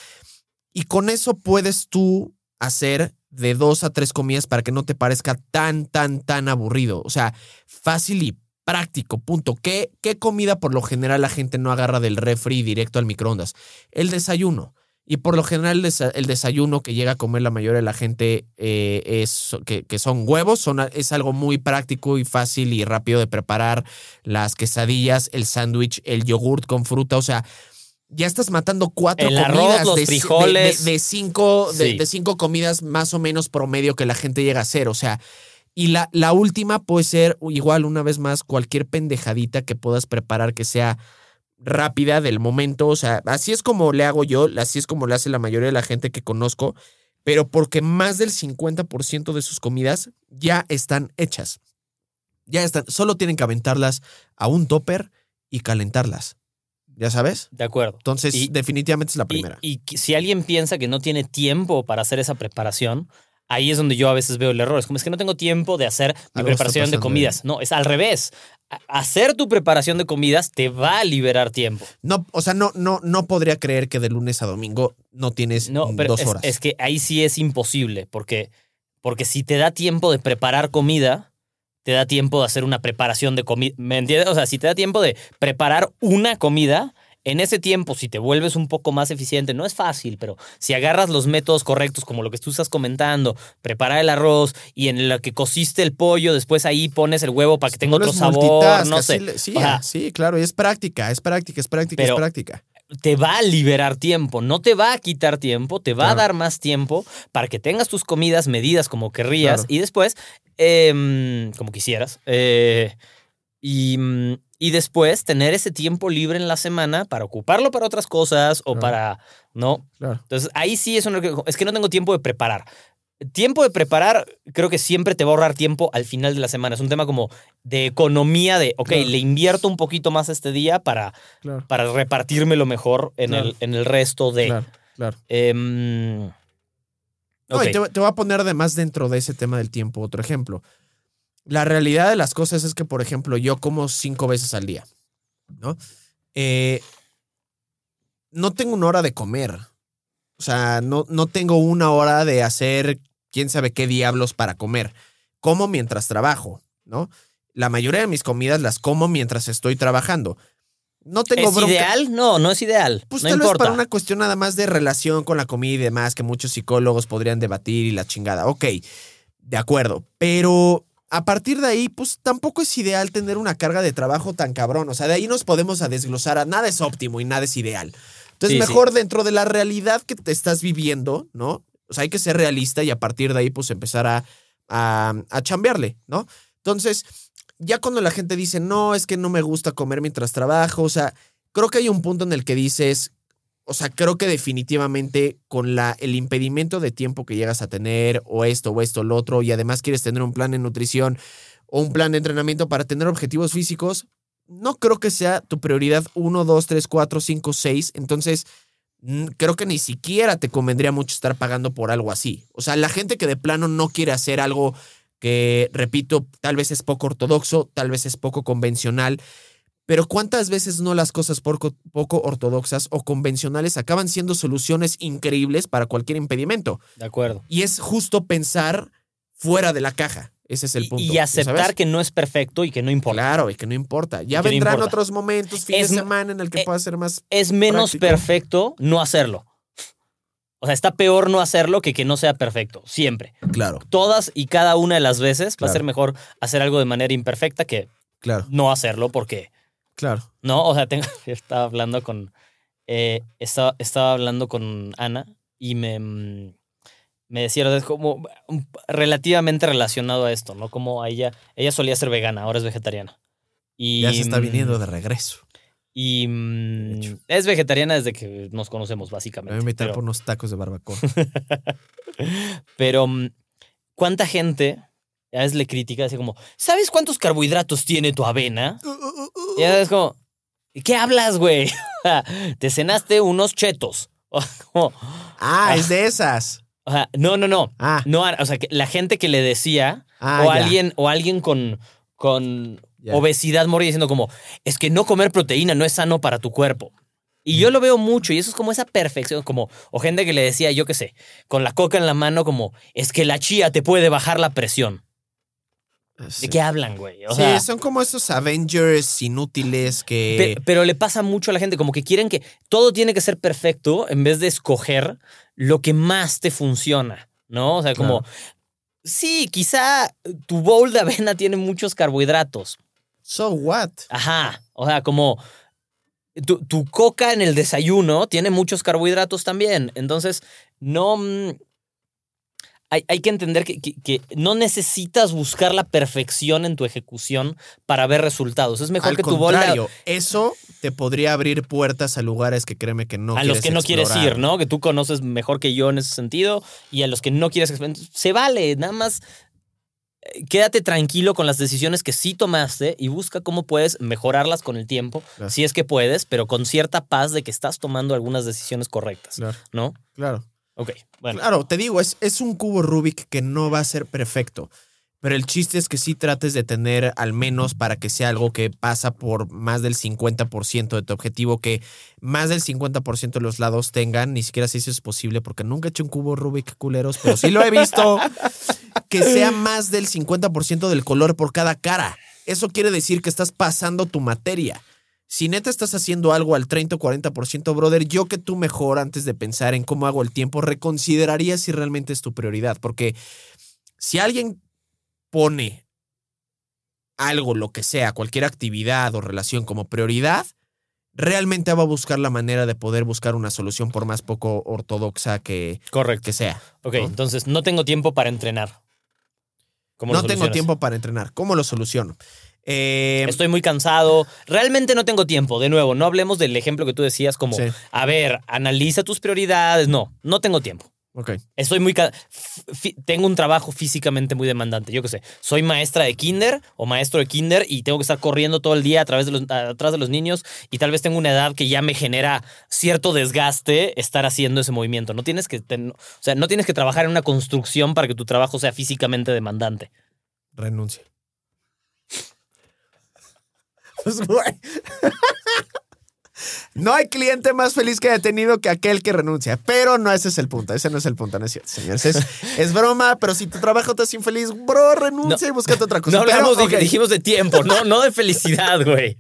Speaker 2: Y con eso puedes tú hacer de dos a tres comidas para que no te parezca tan, tan, tan aburrido. O sea, fácil y práctico, punto. ¿Qué, qué comida por lo general la gente no agarra del refri directo al microondas? El desayuno. Y por lo general el desa- el desayuno que llega a comer la mayoría de la gente eh, es que, que son huevos, son, es algo muy práctico y fácil y rápido de preparar. Las quesadillas, el sándwich, el yogurt con fruta, o sea, ya estás matando cuatro
Speaker 1: El arroz,
Speaker 2: comidas
Speaker 1: los
Speaker 2: de,
Speaker 1: frijoles.
Speaker 2: de- de cinco,
Speaker 1: Sí.
Speaker 2: de cinco comidas más o menos promedio que la gente llega a hacer, o sea. Y la, la última puede ser igual, una vez más, cualquier pendejadita que puedas preparar que sea rápida del momento. O sea, así es como le hago yo, así es como le hace la mayoría de la gente que conozco, pero porque más del 50% de sus comidas ya están hechas. Ya están, solo tienen que aventarlas a un topper y calentarlas. ¿Ya sabes?
Speaker 1: De acuerdo.
Speaker 2: Entonces,
Speaker 1: Y-
Speaker 2: definitivamente es la primera.
Speaker 1: y si alguien piensa que no tiene tiempo para hacer esa preparación, ahí es donde yo a veces veo el error. Es como es que no tengo tiempo de hacer mi
Speaker 2: Algo
Speaker 1: preparación de comidas. No, es al revés. Hacer tu preparación de comidas te va a liberar tiempo.
Speaker 2: No, o sea, no, no, no podría creer que de lunes a domingo no tienes
Speaker 1: No, pero
Speaker 2: dos
Speaker 1: es,
Speaker 2: horas.
Speaker 1: es que ahí sí es imposible, porque, porque si te da tiempo de preparar comida, te da tiempo de hacer una preparación de comida. ¿Me entiendes? O sea, si te da tiempo de preparar una comida, en ese tiempo, si te vuelves un poco más eficiente, no es fácil, pero si agarras los métodos correctos, como lo que tú estás comentando, preparar el arroz y en lo que cociste el pollo, después ahí pones el huevo para que tenga otro sabor, no sé.
Speaker 2: le- Sí,
Speaker 1: O sea,
Speaker 2: sí, claro, y es práctica, es práctica, es práctica,
Speaker 1: Pero-
Speaker 2: es práctica.
Speaker 1: te va a liberar tiempo, no te va a quitar tiempo, te va
Speaker 2: Claro.
Speaker 1: a dar más tiempo para que tengas tus comidas medidas como querrías
Speaker 2: Claro.
Speaker 1: y después, em, como quisieras, eh, y, mm, y después tener ese tiempo libre en la semana para ocuparlo para otras cosas o
Speaker 2: Claro.
Speaker 1: para, ¿no?
Speaker 2: Claro.
Speaker 1: Entonces ahí sí es, un, es que no tengo tiempo de preparar. Tiempo de preparar, creo que siempre te va a ahorrar tiempo al final de la semana. Es un tema como de economía, de, ok,
Speaker 2: Claro.
Speaker 1: le invierto un poquito más este día para
Speaker 2: Claro.
Speaker 1: para repartírmelo mejor en,
Speaker 2: Claro.
Speaker 1: el, en el resto de.
Speaker 2: Claro, claro.
Speaker 1: Em,
Speaker 2: No,
Speaker 1: ok.
Speaker 2: y te, te voy a poner además dentro de ese tema del tiempo otro ejemplo. La realidad de las cosas es que, por ejemplo, yo como cinco veces al día, ¿no? Eh, no tengo una hora de comer. O sea, no, no tengo una hora de hacer quién sabe qué diablos para comer. Como mientras trabajo, ¿no? La mayoría de mis comidas las como mientras estoy trabajando. No tengo
Speaker 1: ¿Es
Speaker 2: bronca.
Speaker 1: ideal? No, no es ideal.
Speaker 2: Pues
Speaker 1: no
Speaker 2: tal vez para una cuestión nada más de relación con la comida y demás, que muchos psicólogos podrían debatir y la chingada. Ok, de acuerdo. Pero a partir de ahí, pues tampoco es ideal tener una carga de trabajo tan cabrón. O sea, de ahí nos podemos a desglosar a nada es óptimo y nada es ideal. Entonces,
Speaker 1: Sí, sí.
Speaker 2: mejor dentro de la realidad que te estás viviendo, ¿no? O sea, hay que ser realista y a partir de ahí, pues empezar a, a, a chambearle, ¿no? Entonces, ya cuando la gente dice, no, es que no me gusta comer mientras trabajo, o sea, creo que hay un punto en el que dices, o sea, creo que definitivamente con la, el impedimento de tiempo que llegas a tener, o esto, o esto, lo otro, y además quieres tener un plan de nutrición o un plan de entrenamiento para tener objetivos físicos, no creo que sea tu prioridad 1, 2, 3, 4, 5, 6. Entonces, creo que ni siquiera te convendría mucho estar pagando por algo así. O sea, la gente que de plano no quiere hacer algo que, repito, tal vez es poco ortodoxo, tal vez es poco convencional, pero ¿cuántas veces no las cosas poco, poco ortodoxas o convencionales acaban siendo soluciones increíbles para cualquier impedimento?
Speaker 1: De acuerdo.
Speaker 2: Y es justo pensar fuera de la caja. Ese es el punto.
Speaker 1: y
Speaker 2: ¿ya
Speaker 1: aceptar
Speaker 2: sabes?
Speaker 1: que no es perfecto y que no importa.
Speaker 2: Claro, y que no importa. Ya
Speaker 1: no
Speaker 2: vendrán
Speaker 1: importa.
Speaker 2: otros momentos, fin
Speaker 1: Es
Speaker 2: de
Speaker 1: ma-
Speaker 2: semana en el que
Speaker 1: eh,
Speaker 2: pueda ser más.
Speaker 1: Es menos
Speaker 2: Práctico.
Speaker 1: perfecto no hacerlo. O sea, está peor no hacerlo que que no sea perfecto. Siempre.
Speaker 2: Claro,
Speaker 1: Todas y cada una de las veces va a ser mejor hacer algo de manera imperfecta que
Speaker 2: claro,
Speaker 1: no hacerlo porque
Speaker 2: claro.
Speaker 1: No, o sea, tengo, estaba hablando con, eh, estaba, estaba hablando con Ana y me, mm, me decía, o sea, es como mm, relativamente relacionado a esto, ¿no? Como a ella, ella solía ser vegana, ahora es vegetariana. Y,
Speaker 2: Ya se está
Speaker 1: mm,
Speaker 2: viniendo de regreso.
Speaker 1: Y mm,
Speaker 2: De
Speaker 1: es vegetariana desde que nos conocemos,
Speaker 2: Me voy a
Speaker 1: básicamente.
Speaker 2: invitar
Speaker 1: pero-
Speaker 2: por unos tacos de barbacoa.
Speaker 1: Pero, mm, ¿cuánta gente a veces le critica así como, ¿sabes cuántos carbohidratos tiene tu avena? Y es como, ¿qué hablas, güey? Te cenaste unos chetos. Como,
Speaker 2: ah, es de esas.
Speaker 1: O sea, no, no, no.
Speaker 2: Ah,
Speaker 1: No, o sea, que la gente que le decía,
Speaker 2: ah,
Speaker 1: o
Speaker 2: ya,
Speaker 1: alguien, o alguien con, con
Speaker 2: ya.
Speaker 1: obesidad moría diciendo como, es que no comer proteína no es sano para tu cuerpo. Y yo lo veo mucho, y eso es como esa perfección, como, o gente que le decía, yo qué sé, con la coca en la mano, como, es que la chía te puede bajar la presión.
Speaker 2: Sí.
Speaker 1: ¿De qué hablan, güey? O
Speaker 2: sí,
Speaker 1: sea,
Speaker 2: son como esos Avengers inútiles que...
Speaker 1: Pe- pero le pasa mucho a la gente, como que quieren que todo tiene que ser perfecto en vez de escoger lo que más te funciona, ¿no? O sea, como, sí, quizá tu bowl de avena tiene muchos carbohidratos.
Speaker 2: So what?
Speaker 1: Ajá. O sea, como tu, tu coca en el desayuno tiene muchos carbohidratos también. Entonces, no. Hay, hay que entender que, que- que no necesitas buscar la perfección en tu ejecución para ver resultados. Es mejor
Speaker 2: Al
Speaker 1: que tu
Speaker 2: contrario, eso te podría abrir puertas a lugares que créeme que no
Speaker 1: a los que no quieres ir, ¿no? Que tú conoces mejor que yo en ese sentido y a los que no quieres. Se vale, nada más eh, quédate tranquilo con las decisiones que sí tomaste y busca cómo puedes mejorarlas con el tiempo,
Speaker 2: Claro.
Speaker 1: si es que puedes, pero con cierta paz de que estás tomando algunas decisiones correctas,
Speaker 2: Claro,
Speaker 1: ¿no?
Speaker 2: claro.
Speaker 1: Ok, bueno.
Speaker 2: Claro, te digo, es, es un cubo Rubik que no va a ser perfecto. Pero el chiste es que sí trates de tener al menos para que sea algo que pasa por más del 50% de tu objetivo, que más del 50% de los lados tengan, ni siquiera si es posible, porque nunca he hecho un cubo Rubik culeros, pero sí lo he visto, que sea más del 50% del color por cada cara. Eso quiere decir que estás pasando tu materia. Si neta estás haciendo algo al 30 o 40%, brother, yo que tú mejor antes de pensar en cómo hago el tiempo, reconsideraría si realmente es tu prioridad. Porque si alguien pone algo, lo que sea, cualquier actividad o relación como prioridad, realmente va a buscar la manera de poder buscar una solución por más poco ortodoxa que,
Speaker 1: Correcto.
Speaker 2: que sea.
Speaker 1: Ok,
Speaker 2: ¿no?
Speaker 1: entonces no tengo tiempo para entrenar. ¿Cómo lo
Speaker 2: No tengo tiempo para entrenar. ¿Cómo lo soluciono? Eh,
Speaker 1: Estoy muy cansado. Realmente no tengo tiempo. De nuevo, no hablemos del ejemplo que tú decías como,
Speaker 2: Sí.
Speaker 1: a ver, analiza tus prioridades. No, no tengo tiempo.
Speaker 2: ok.
Speaker 1: Estoy muy... tengo un trabajo físicamente muy demandante. Yo qué sé, soy maestra de kinder o maestro de kinder y tengo que estar corriendo todo el día a través de los, atrás de los niños y tal vez tengo una edad que ya me genera cierto desgaste estar haciendo ese movimiento. No tienes que, ten- o sea, no tienes que trabajar en una construcción para que tu trabajo sea físicamente demandante.
Speaker 2: Renuncia. Güey. No hay cliente más feliz que haya tenido que aquel que renuncia. Pero no ese es el punto. Ese no es el punto, no es cierto, señores. Es, es broma, pero si tu trabajo te hace infeliz, bro, renuncia y búscate otra cosa.
Speaker 1: No
Speaker 2: Pero,
Speaker 1: hablamos de,
Speaker 2: ok,
Speaker 1: dijimos de tiempo, no, no de felicidad, güey.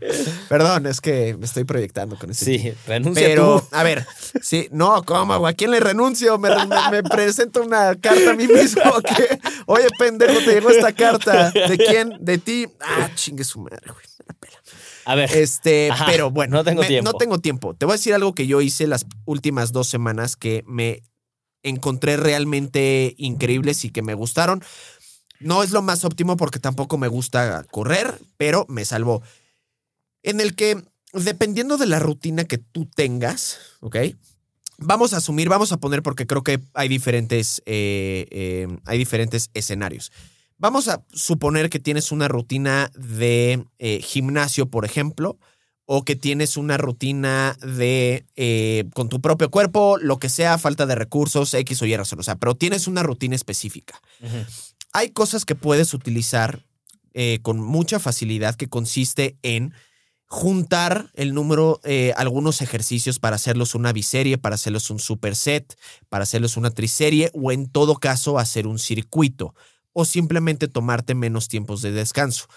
Speaker 2: Perdón, es que me estoy proyectando con ese
Speaker 1: Sí, renuncia
Speaker 2: Pero,
Speaker 1: tú.
Speaker 2: a ver, sí, no, ¿cómo? güey? ¿A quién le renuncio? Me, me- me presento una carta a mí mismo. que, Oye, pendejo, te llegó esta carta. ¿De quién? ¿De ti? Ah, chingue su madre, güey. la pela.
Speaker 1: A ver,
Speaker 2: Este,
Speaker 1: Ajá,
Speaker 2: pero bueno,
Speaker 1: no tengo
Speaker 2: me-
Speaker 1: tiempo.
Speaker 2: No tengo tiempo. Te voy a decir algo que yo hice las últimas dos semanas que me encontré realmente increíbles y que me gustaron. No es lo más óptimo porque tampoco me gusta correr, pero me salvó. En el que, dependiendo de la rutina que tú tengas, ¿ok? Vamos a asumir, vamos a poner porque creo que hay diferentes, eh, eh, hay diferentes escenarios. Vamos a suponer que tienes una rutina de eh, gimnasio, por ejemplo, o que tienes una rutina de eh, con tu propio cuerpo, lo que sea, falta de recursos, X o Y razón. O sea, pero tienes una rutina específica. Hay cosas que puedes utilizar eh, con mucha facilidad que consiste en juntar el número, eh, algunos ejercicios para hacerlos una biserie, para hacerlos un superset, para hacerlos una triserie o en todo caso hacer un circuito o simplemente tomarte menos tiempos de descanso.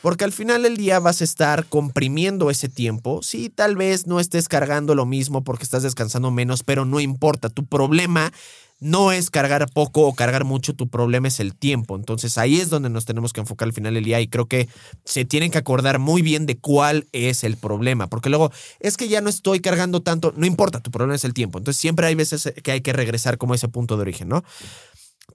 Speaker 2: Porque al final del día vas a estar comprimiendo ese tiempo. Sí, tal vez no estés cargando lo mismo porque estás descansando menos, pero no importa. Tu problema no es cargar poco o cargar mucho, tu problema es el tiempo. Entonces ahí es donde nos tenemos que enfocar al final del día y creo que se tienen que acordar muy bien de cuál es el problema. Porque luego es que ya no estoy cargando tanto, no importa, tu problema es el tiempo. Entonces siempre hay veces que hay que regresar como a ese punto de origen, ¿no?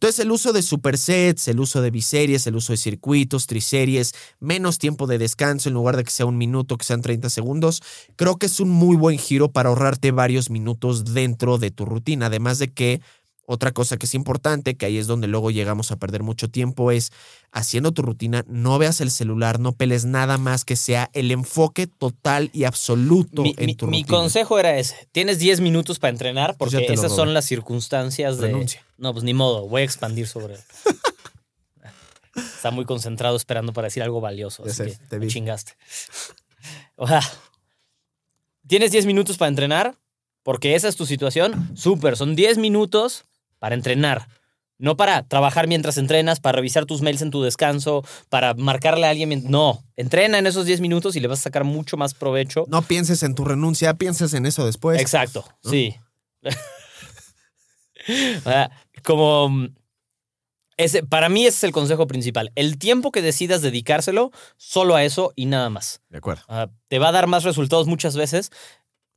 Speaker 2: Entonces, el uso de supersets, el uso de biseries, el uso de circuitos, triseries, menos tiempo de descanso en lugar de que sea un minuto, que sean 30 segundos, creo que es un muy buen giro para ahorrarte varios minutos dentro de tu rutina. Además de que Otra cosa que es importante, que ahí es donde luego llegamos a perder mucho tiempo, es haciendo tu rutina, no veas el celular, no peles nada más que sea el enfoque total y absoluto
Speaker 1: Mi,
Speaker 2: en
Speaker 1: mi-
Speaker 2: tu
Speaker 1: mi
Speaker 2: rutina.
Speaker 1: consejo era ese. Tienes 10 minutos para entrenar
Speaker 2: Pues
Speaker 1: porque esas son las circunstancias de... No, pues ni modo. Voy a expandir sobre. Está muy concentrado esperando para decir algo valioso. Así
Speaker 2: sé,
Speaker 1: que
Speaker 2: te
Speaker 1: me chingaste. O sea, tienes 10 minutos para entrenar porque esa es tu situación. Súper, son 10 minutos para entrenar. No para trabajar mientras entrenas, para revisar tus mails en tu descanso, para marcarle a alguien. No, entrena en esos 10 minutos y le vas a sacar mucho más provecho.
Speaker 2: No pienses en tu renuncia, pienses en eso después.
Speaker 1: Exacto,
Speaker 2: ¿no?
Speaker 1: sí. Sea, Como mm, ese, para mí ese es el consejo principal. El tiempo que decidas dedicárselo solo a eso y nada más.
Speaker 2: De acuerdo.
Speaker 1: Ah, te va a dar más resultados muchas veces.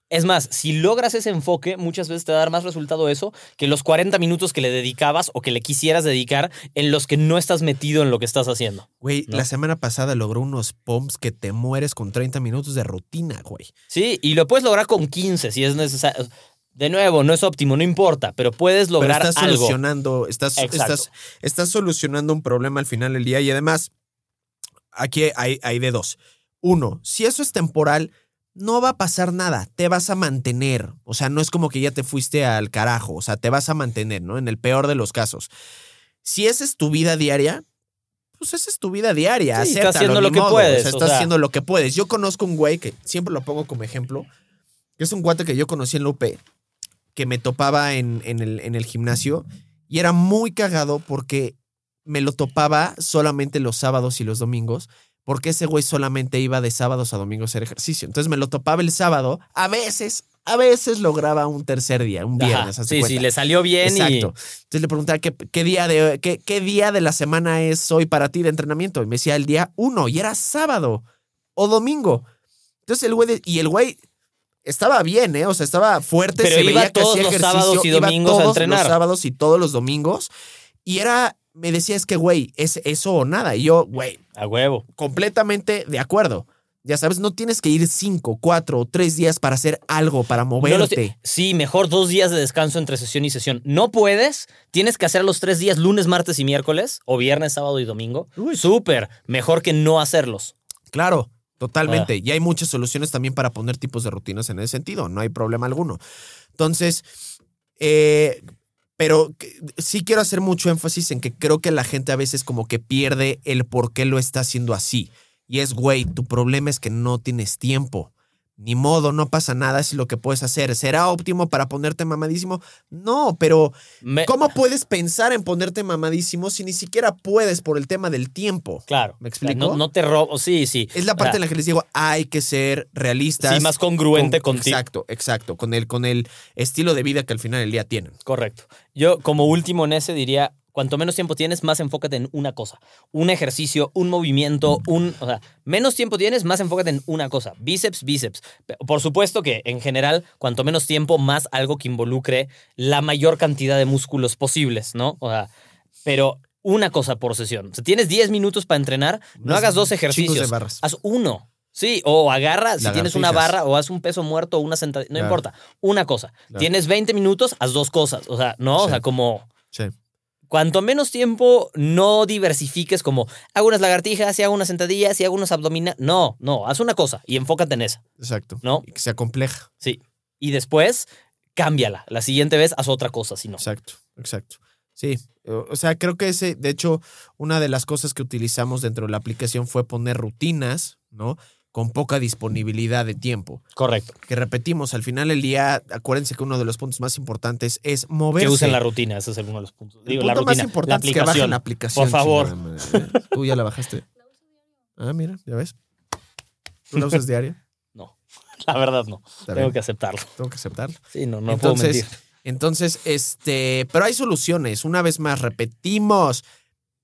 Speaker 1: Es más, si logras ese enfoque, muchas veces te va a dar más resultado eso que los 40 minutos que le dedicabas o que le quisieras dedicar en los que no estás metido en lo que estás haciendo.
Speaker 2: Güey,
Speaker 1: ¿No?
Speaker 2: la semana pasada logró unos pumps que te mueres con 30 minutos de rutina, güey.
Speaker 1: Sí, y lo puedes lograr con 15 si es necesario. De nuevo, no es óptimo, no importa, pero puedes
Speaker 2: Pero
Speaker 1: lograr
Speaker 2: estás
Speaker 1: algo.
Speaker 2: solucionando, estás, estás, estás solucionando un problema al final del día y además, aquí hay, hay de dos. Uno, si eso es temporal, no va a pasar nada, te vas a mantener. O sea, no es como que ya te fuiste al carajo, o sea, te vas a mantener, ¿no? En el peor de los casos. Si esa es tu vida diaria, pues esa es tu vida diaria.
Speaker 1: Sí, estás
Speaker 2: acéptalo,
Speaker 1: haciendo
Speaker 2: ni
Speaker 1: lo que
Speaker 2: modo.
Speaker 1: puedes,
Speaker 2: O sea,
Speaker 1: o
Speaker 2: estás
Speaker 1: sea.
Speaker 2: haciendo lo que puedes. Yo conozco un güey que siempre lo pongo como ejemplo, que es un guate que yo conocí en la UP, que me topaba en, en el, en el gimnasio y era muy cagado porque me lo topaba solamente los sábados y los domingos, porque ese güey solamente iba de sábados a domingos a hacer ejercicio. Entonces me lo topaba el sábado, a veces, a veces lograba un tercer día, un viernes.
Speaker 1: Sí,
Speaker 2: cuenta.
Speaker 1: sí, le salió bien
Speaker 2: Exacto.
Speaker 1: y.
Speaker 2: Entonces le preguntaba ¿qué, qué día de qué, qué día de la semana es hoy para ti de entrenamiento. Y me decía el día uno, y era sábado o domingo. Entonces el güey de- y el güey estaba bien, ¿eh? O sea, estaba fuerte,
Speaker 1: Pero
Speaker 2: se
Speaker 1: iba
Speaker 2: veía que
Speaker 1: todos
Speaker 2: hacía
Speaker 1: los
Speaker 2: ejercicio,
Speaker 1: sábados y
Speaker 2: iba
Speaker 1: domingos a
Speaker 2: todos
Speaker 1: entrenar.
Speaker 2: Los sábados y todos los domingos. Y era, me decía, es que, güey, es eso o nada. Y yo, güey,
Speaker 1: A huevo.
Speaker 2: completamente de acuerdo. Ya sabes, no tienes que ir cinco, cuatro o tres días para hacer algo, para moverte.
Speaker 1: sí, mejor dos días de descanso entre sesión y sesión. No puedes, tienes que hacer los tres días, lunes, martes y miércoles, o viernes, sábado y domingo. Súper, mejor que no hacerlos.
Speaker 2: Claro, totalmente.
Speaker 1: Ah.
Speaker 2: Y hay muchas soluciones también para poner tipos de rutinas en ese sentido, no hay problema alguno. Entonces, eh, pero sí quiero hacer mucho énfasis en que creo que la gente a veces como que pierde el por qué lo está haciendo así. Y es, güey, tu problema es que no tienes tiempo. Ni modo, no pasa nada si lo que puedes hacer. ¿Será óptimo para ponerte mamadísimo? No, pero
Speaker 1: Me-
Speaker 2: ¿cómo puedes pensar en ponerte mamadísimo si ni siquiera puedes por el tema del tiempo?
Speaker 1: Claro.
Speaker 2: ¿Me explico?
Speaker 1: No, no te robo. Sí, sí.
Speaker 2: Es la parte
Speaker 1: O sea,
Speaker 2: en la que les digo, hay que ser realistas.
Speaker 1: Sí, más congruente
Speaker 2: con-
Speaker 1: contigo.
Speaker 2: Exacto, exacto. Con el, con el estilo de vida que al final del día tienen.
Speaker 1: Correcto. Yo, como último en ese, diría: cuanto menos tiempo tienes, más enfócate en una cosa. Un ejercicio, un movimiento, un. O sea, menos tiempo tienes, más enfócate en una cosa. Bíceps, bíceps. Por supuesto que, en general, cuanto menos tiempo, más algo que involucre la mayor cantidad de músculos posibles, ¿no? O sea, pero una cosa por sesión. O sea, tienes 10 minutos para entrenar, no hagas dos ejercicios.
Speaker 2: de barras.
Speaker 1: Haz uno. Sí, o agarra, si tienes una barra, o haz un peso muerto o una sentadilla, no
Speaker 2: Claro.
Speaker 1: importa. Una cosa.
Speaker 2: Claro.
Speaker 1: Tienes 20 minutos, haz dos cosas. O sea, no, o sea, como
Speaker 2: Sí.
Speaker 1: Cuanto menos tiempo no diversifiques como hago unas lagartijas, y hago unas sentadillas, y hago unos abdominales. No, no, haz una cosa y enfócate en esa,
Speaker 2: Exacto.
Speaker 1: ¿no?
Speaker 2: Y que sea compleja.
Speaker 1: Sí. Y después, cámbiala. La siguiente vez, haz otra cosa, si no.
Speaker 2: Exacto, exacto. Sí, o o sea, creo que ese, de hecho, una de las cosas que utilizamos dentro de la aplicación fue poner rutinas, ¿no? Con poca disponibilidad de tiempo.
Speaker 1: Correcto.
Speaker 2: Que repetimos, al final del día, acuérdense que uno de los puntos más importantes es moverse.
Speaker 1: Que usen la rutina, ese es uno de los puntos.
Speaker 2: El
Speaker 1: Digo,
Speaker 2: punto
Speaker 1: la rutina,
Speaker 2: más importante
Speaker 1: la
Speaker 2: es que bajen la aplicación.
Speaker 1: Por favor.
Speaker 2: Tú ya la bajaste. Ah, mira, ya ves. ¿Tú la usas diario?
Speaker 1: No, la verdad no. Tengo que aceptarlo.
Speaker 2: tengo que aceptarlo.
Speaker 1: Sí, no, no puedo mentir.
Speaker 2: entonces, este, pero hay soluciones. Una vez más, repetimos,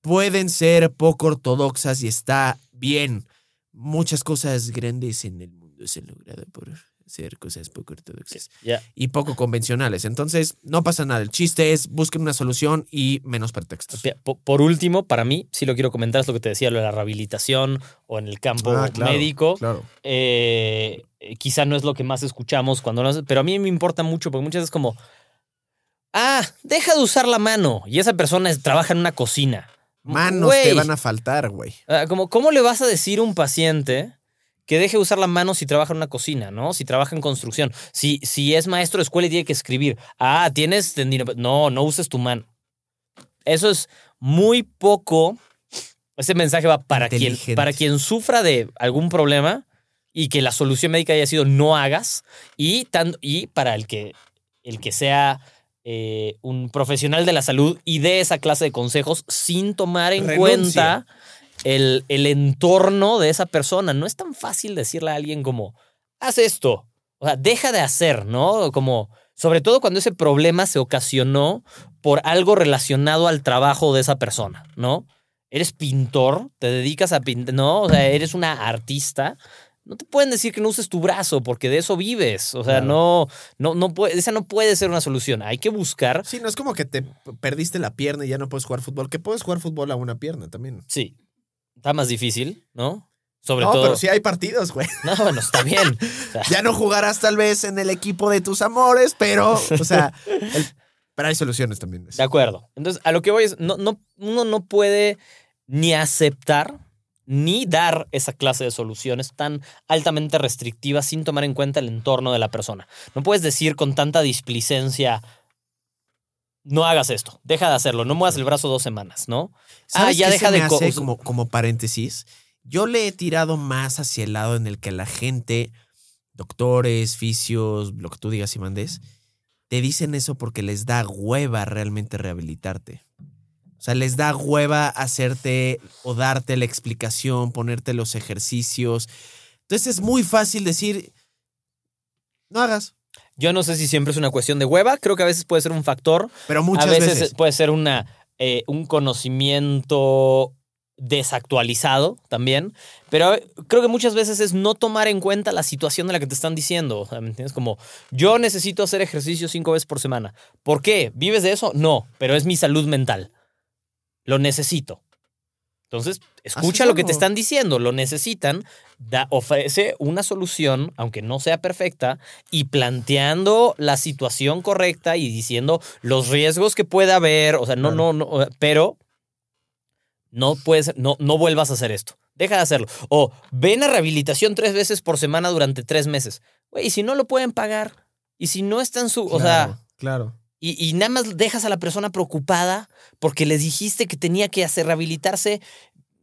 Speaker 2: pueden ser poco ortodoxas y está bien. Muchas cosas grandes en el mundo se han logrado por ser cosas poco ortodoxas y poco convencionales. Entonces, no pasa nada. El chiste es busquen una solución y menos pretextos.
Speaker 1: Por último, para mí, sí lo quiero comentar, es lo que te decía, lo de la rehabilitación o en el campo
Speaker 2: Ah, claro,
Speaker 1: médico.
Speaker 2: Claro.
Speaker 1: Eh, quizá no es lo que más escuchamos cuando nos, pero a mí me importa mucho porque muchas veces como Ah, deja de usar la mano. Y esa persona es- trabaja en una cocina.
Speaker 2: Manos te van a faltar, güey.
Speaker 1: Ah, como, ¿Cómo le vas a decir a un paciente que deje de usar la mano si trabaja en una cocina, ¿no? Si trabaja en construcción. Si, si es maestro de escuela y tiene que escribir. Ah, tienes No, no uses tu mano. Eso es muy poco. Ese mensaje va para quien, para quien sufra de algún problema y que la solución médica haya sido no hagas. Y, tan, y para el que, el que sea eh, un profesional de la salud y dé esa clase de consejos sin tomar en
Speaker 2: Renuncia.
Speaker 1: cuenta el, el entorno de esa persona. No es tan fácil decirle a alguien como, haz esto. O sea, deja de hacer, ¿no? Como, sobre todo cuando ese problema se ocasionó por algo relacionado al trabajo de esa persona, ¿no? Eres pintor, te dedicas a pintar, ¿no? O sea, eres una artista. No te pueden decir que no uses tu brazo porque de eso vives. O sea,
Speaker 2: Claro.
Speaker 1: no, no, no puede, esa no puede ser una solución. Hay que buscar,
Speaker 2: Sí, no es como que te perdiste la pierna y ya no puedes jugar fútbol, que puedes jugar fútbol a una pierna también.
Speaker 1: sí, está más difícil, ¿no? Sobre
Speaker 2: no,
Speaker 1: todo.
Speaker 2: pero sí hay partidos, güey.
Speaker 1: No, bueno, está bien. O sea,
Speaker 2: Ya no jugarás tal vez en el equipo de tus amores, pero, o sea, el- pero hay soluciones también.
Speaker 1: De acuerdo. Entonces, a lo que voy es, no, no, uno no puede ni aceptar ni dar esa clase de soluciones tan altamente restrictivas sin tomar en cuenta el entorno de la persona. No puedes decir con tanta displicencia, no hagas esto, deja de hacerlo, no muevas el brazo dos semanas, ¿no?
Speaker 2: ¿Sabes
Speaker 1: Ah, ya deja
Speaker 2: se me
Speaker 1: de co-
Speaker 2: hace como, como paréntesis? Yo le he tirado más hacia el lado en el que la gente, doctores, fisios, lo que tú digas y mandes, te dicen eso porque les da hueva realmente rehabilitarte. O sea, les da hueva hacerte o darte la explicación, ponerte los ejercicios. Entonces es muy fácil decir, no hagas.
Speaker 1: Yo no sé si siempre es una cuestión de hueva, creo que a veces puede ser un factor,
Speaker 2: Pero muchas
Speaker 1: a veces,
Speaker 2: veces.
Speaker 1: puede ser una, eh, un conocimiento desactualizado también, pero creo que muchas veces es no tomar en cuenta la situación de la que te están diciendo. O sea, ¿Me entiendes? Como, yo necesito hacer ejercicio cinco veces por semana. ¿Por qué? ¿Vives de eso? No, pero es mi salud mental. Lo necesito. Entonces, escucha lo que te están diciendo, lo necesitan, da, ofrece una solución, aunque no sea perfecta, y planteando la situación correcta y diciendo los riesgos que puede haber, o sea, no,
Speaker 2: Claro.
Speaker 1: no, no, pero no puedes, no, no vuelvas a hacer esto. Deja de hacerlo. O ven a rehabilitación tres veces por semana durante tres meses. Güey, y si no lo pueden pagar, y si no está en su, o sea,
Speaker 2: claro.
Speaker 1: Y, y nada más dejas a la persona preocupada porque les dijiste que tenía que hacer rehabilitarse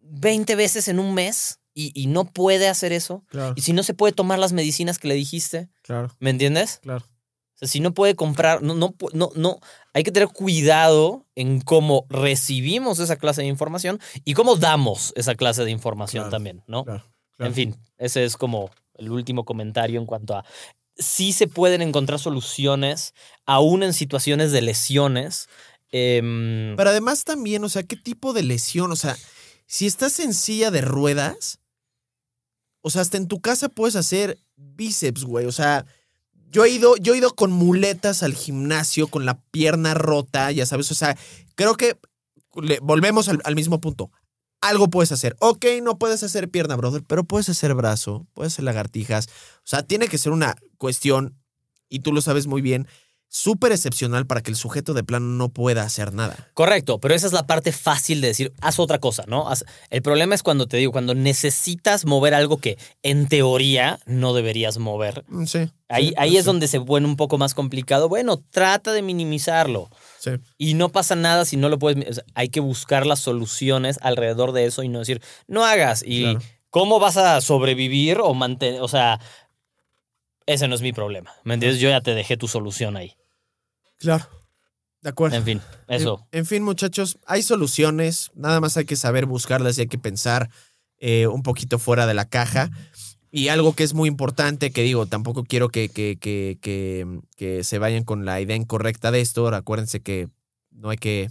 Speaker 1: 20 veces en un mes y, y no puede hacer eso.
Speaker 2: Claro,
Speaker 1: Y si no se puede tomar las medicinas que le dijiste,
Speaker 2: claro,
Speaker 1: ¿me entiendes?
Speaker 2: claro.
Speaker 1: O sea, si no puede comprar, no, no, no, no, hay que tener cuidado en cómo recibimos esa clase de información y cómo damos esa clase de información
Speaker 2: Claro,
Speaker 1: también, ¿no?
Speaker 2: claro, claro.
Speaker 1: En fin, ese es como el último comentario en cuanto a sí se pueden encontrar soluciones aún en situaciones de lesiones. Em,
Speaker 2: Pero además también, o sea, ¿qué tipo de lesión? O sea, si estás en silla de ruedas, o sea, hasta en tu casa puedes hacer bíceps, güey. O sea, yo he ido, yo he ido con muletas al gimnasio, con la pierna rota, ya sabes. O sea, creo que volvemos al mismo punto. Algo puedes hacer. Ok, no puedes hacer pierna, brother, pero puedes hacer brazo, puedes hacer lagartijas. O sea, tiene que ser una cuestión, y tú lo sabes muy bien, súper excepcional para que el sujeto de plano no pueda hacer nada.
Speaker 1: correcto, pero esa es la parte fácil de decir, haz otra cosa, ¿no? Haz- el problema es cuando te digo, cuando necesitas mover algo que en teoría no deberías mover.
Speaker 2: Mm, Sí.
Speaker 1: Ahí,
Speaker 2: sí,
Speaker 1: ahí
Speaker 2: sí,
Speaker 1: es donde se pone un poco más complicado. Bueno, trata de minimizarlo.
Speaker 2: Sí.
Speaker 1: Y no pasa nada si no lo puedes. o sea, hay que buscar las soluciones alrededor de eso y no decir, no hagas. Y
Speaker 2: Claro.
Speaker 1: cómo vas a sobrevivir o mantener. O sea, ese no es mi problema. ¿Me entiendes? Yo ya te dejé tu solución ahí.
Speaker 2: Claro. De acuerdo.
Speaker 1: En fin, eso.
Speaker 2: En, en fin, muchachos, hay soluciones. Nada más hay que saber buscarlas y hay que pensar eh, un poquito fuera de la caja. Y algo que es muy importante, que digo, tampoco quiero que, que, que, que, que se vayan con la idea incorrecta de esto. Acuérdense que no hay que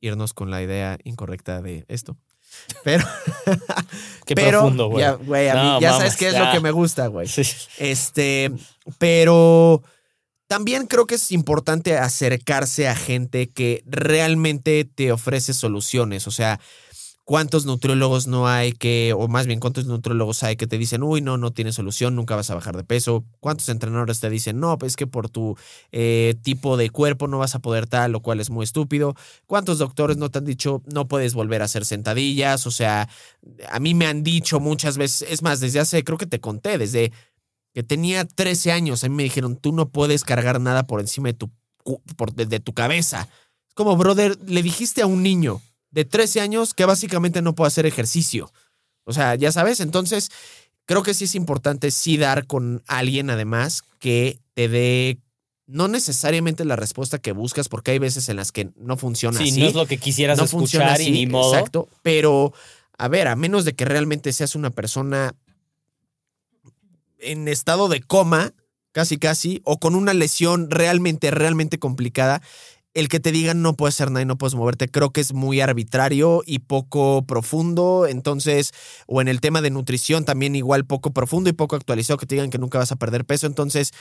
Speaker 2: irnos con la idea incorrecta de esto. Pero,
Speaker 1: Qué
Speaker 2: pero
Speaker 1: profundo, güey.
Speaker 2: ya, güey, a mí- ya sabes qué es
Speaker 1: ya.
Speaker 2: lo que me gusta, güey.
Speaker 1: Sí.
Speaker 2: Este, pero también creo que es importante acercarse a gente que realmente te ofrece soluciones. O sea, ¿Cuántos nutriólogos no hay que, o más bien, cuántos nutriólogos hay que te dicen, uy, no, no tienes solución, nunca vas a bajar de peso? ¿Cuántos entrenadores te dicen, no, pues es que por tu eh, tipo de cuerpo no vas a poder tal, lo cual es muy estúpido? ¿Cuántos doctores no te han dicho, no puedes volver a hacer sentadillas? O sea, a mí me han dicho muchas veces, es más, desde hace, creo que te conté, desde que tenía 13 años, a mí me dijeron, tú no puedes cargar nada por encima de tu, por, de, tu cabeza. Es como, brother, le dijiste a un niño de 13 años que básicamente no puede hacer ejercicio. O sea, ya sabes, entonces creo que sí es importante sí dar con alguien además que te dé no necesariamente la respuesta que buscas, porque hay veces en las que no funciona
Speaker 1: Sí,
Speaker 2: así.
Speaker 1: no es lo que quisieras
Speaker 2: no funciona
Speaker 1: escuchar y ni modo.
Speaker 2: Exacto, pero a ver, a menos de que realmente seas una persona en estado de coma, casi casi, o con una lesión realmente, realmente complicada, el que te digan no puedes hacer nada y no puedes moverte, creo que es muy arbitrario y poco profundo. Entonces, o en el tema de nutrición también igual poco profundo y poco actualizado, que te digan que nunca vas a perder peso. Entonces,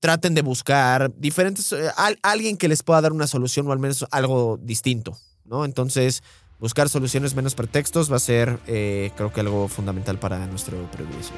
Speaker 2: traten de buscar diferentes, eh, al- alguien que les pueda dar una solución o al menos algo distinto, ¿no? Entonces, buscar soluciones menos pretextos va a ser, eh, creo que algo fundamental para nuestro. Adiós.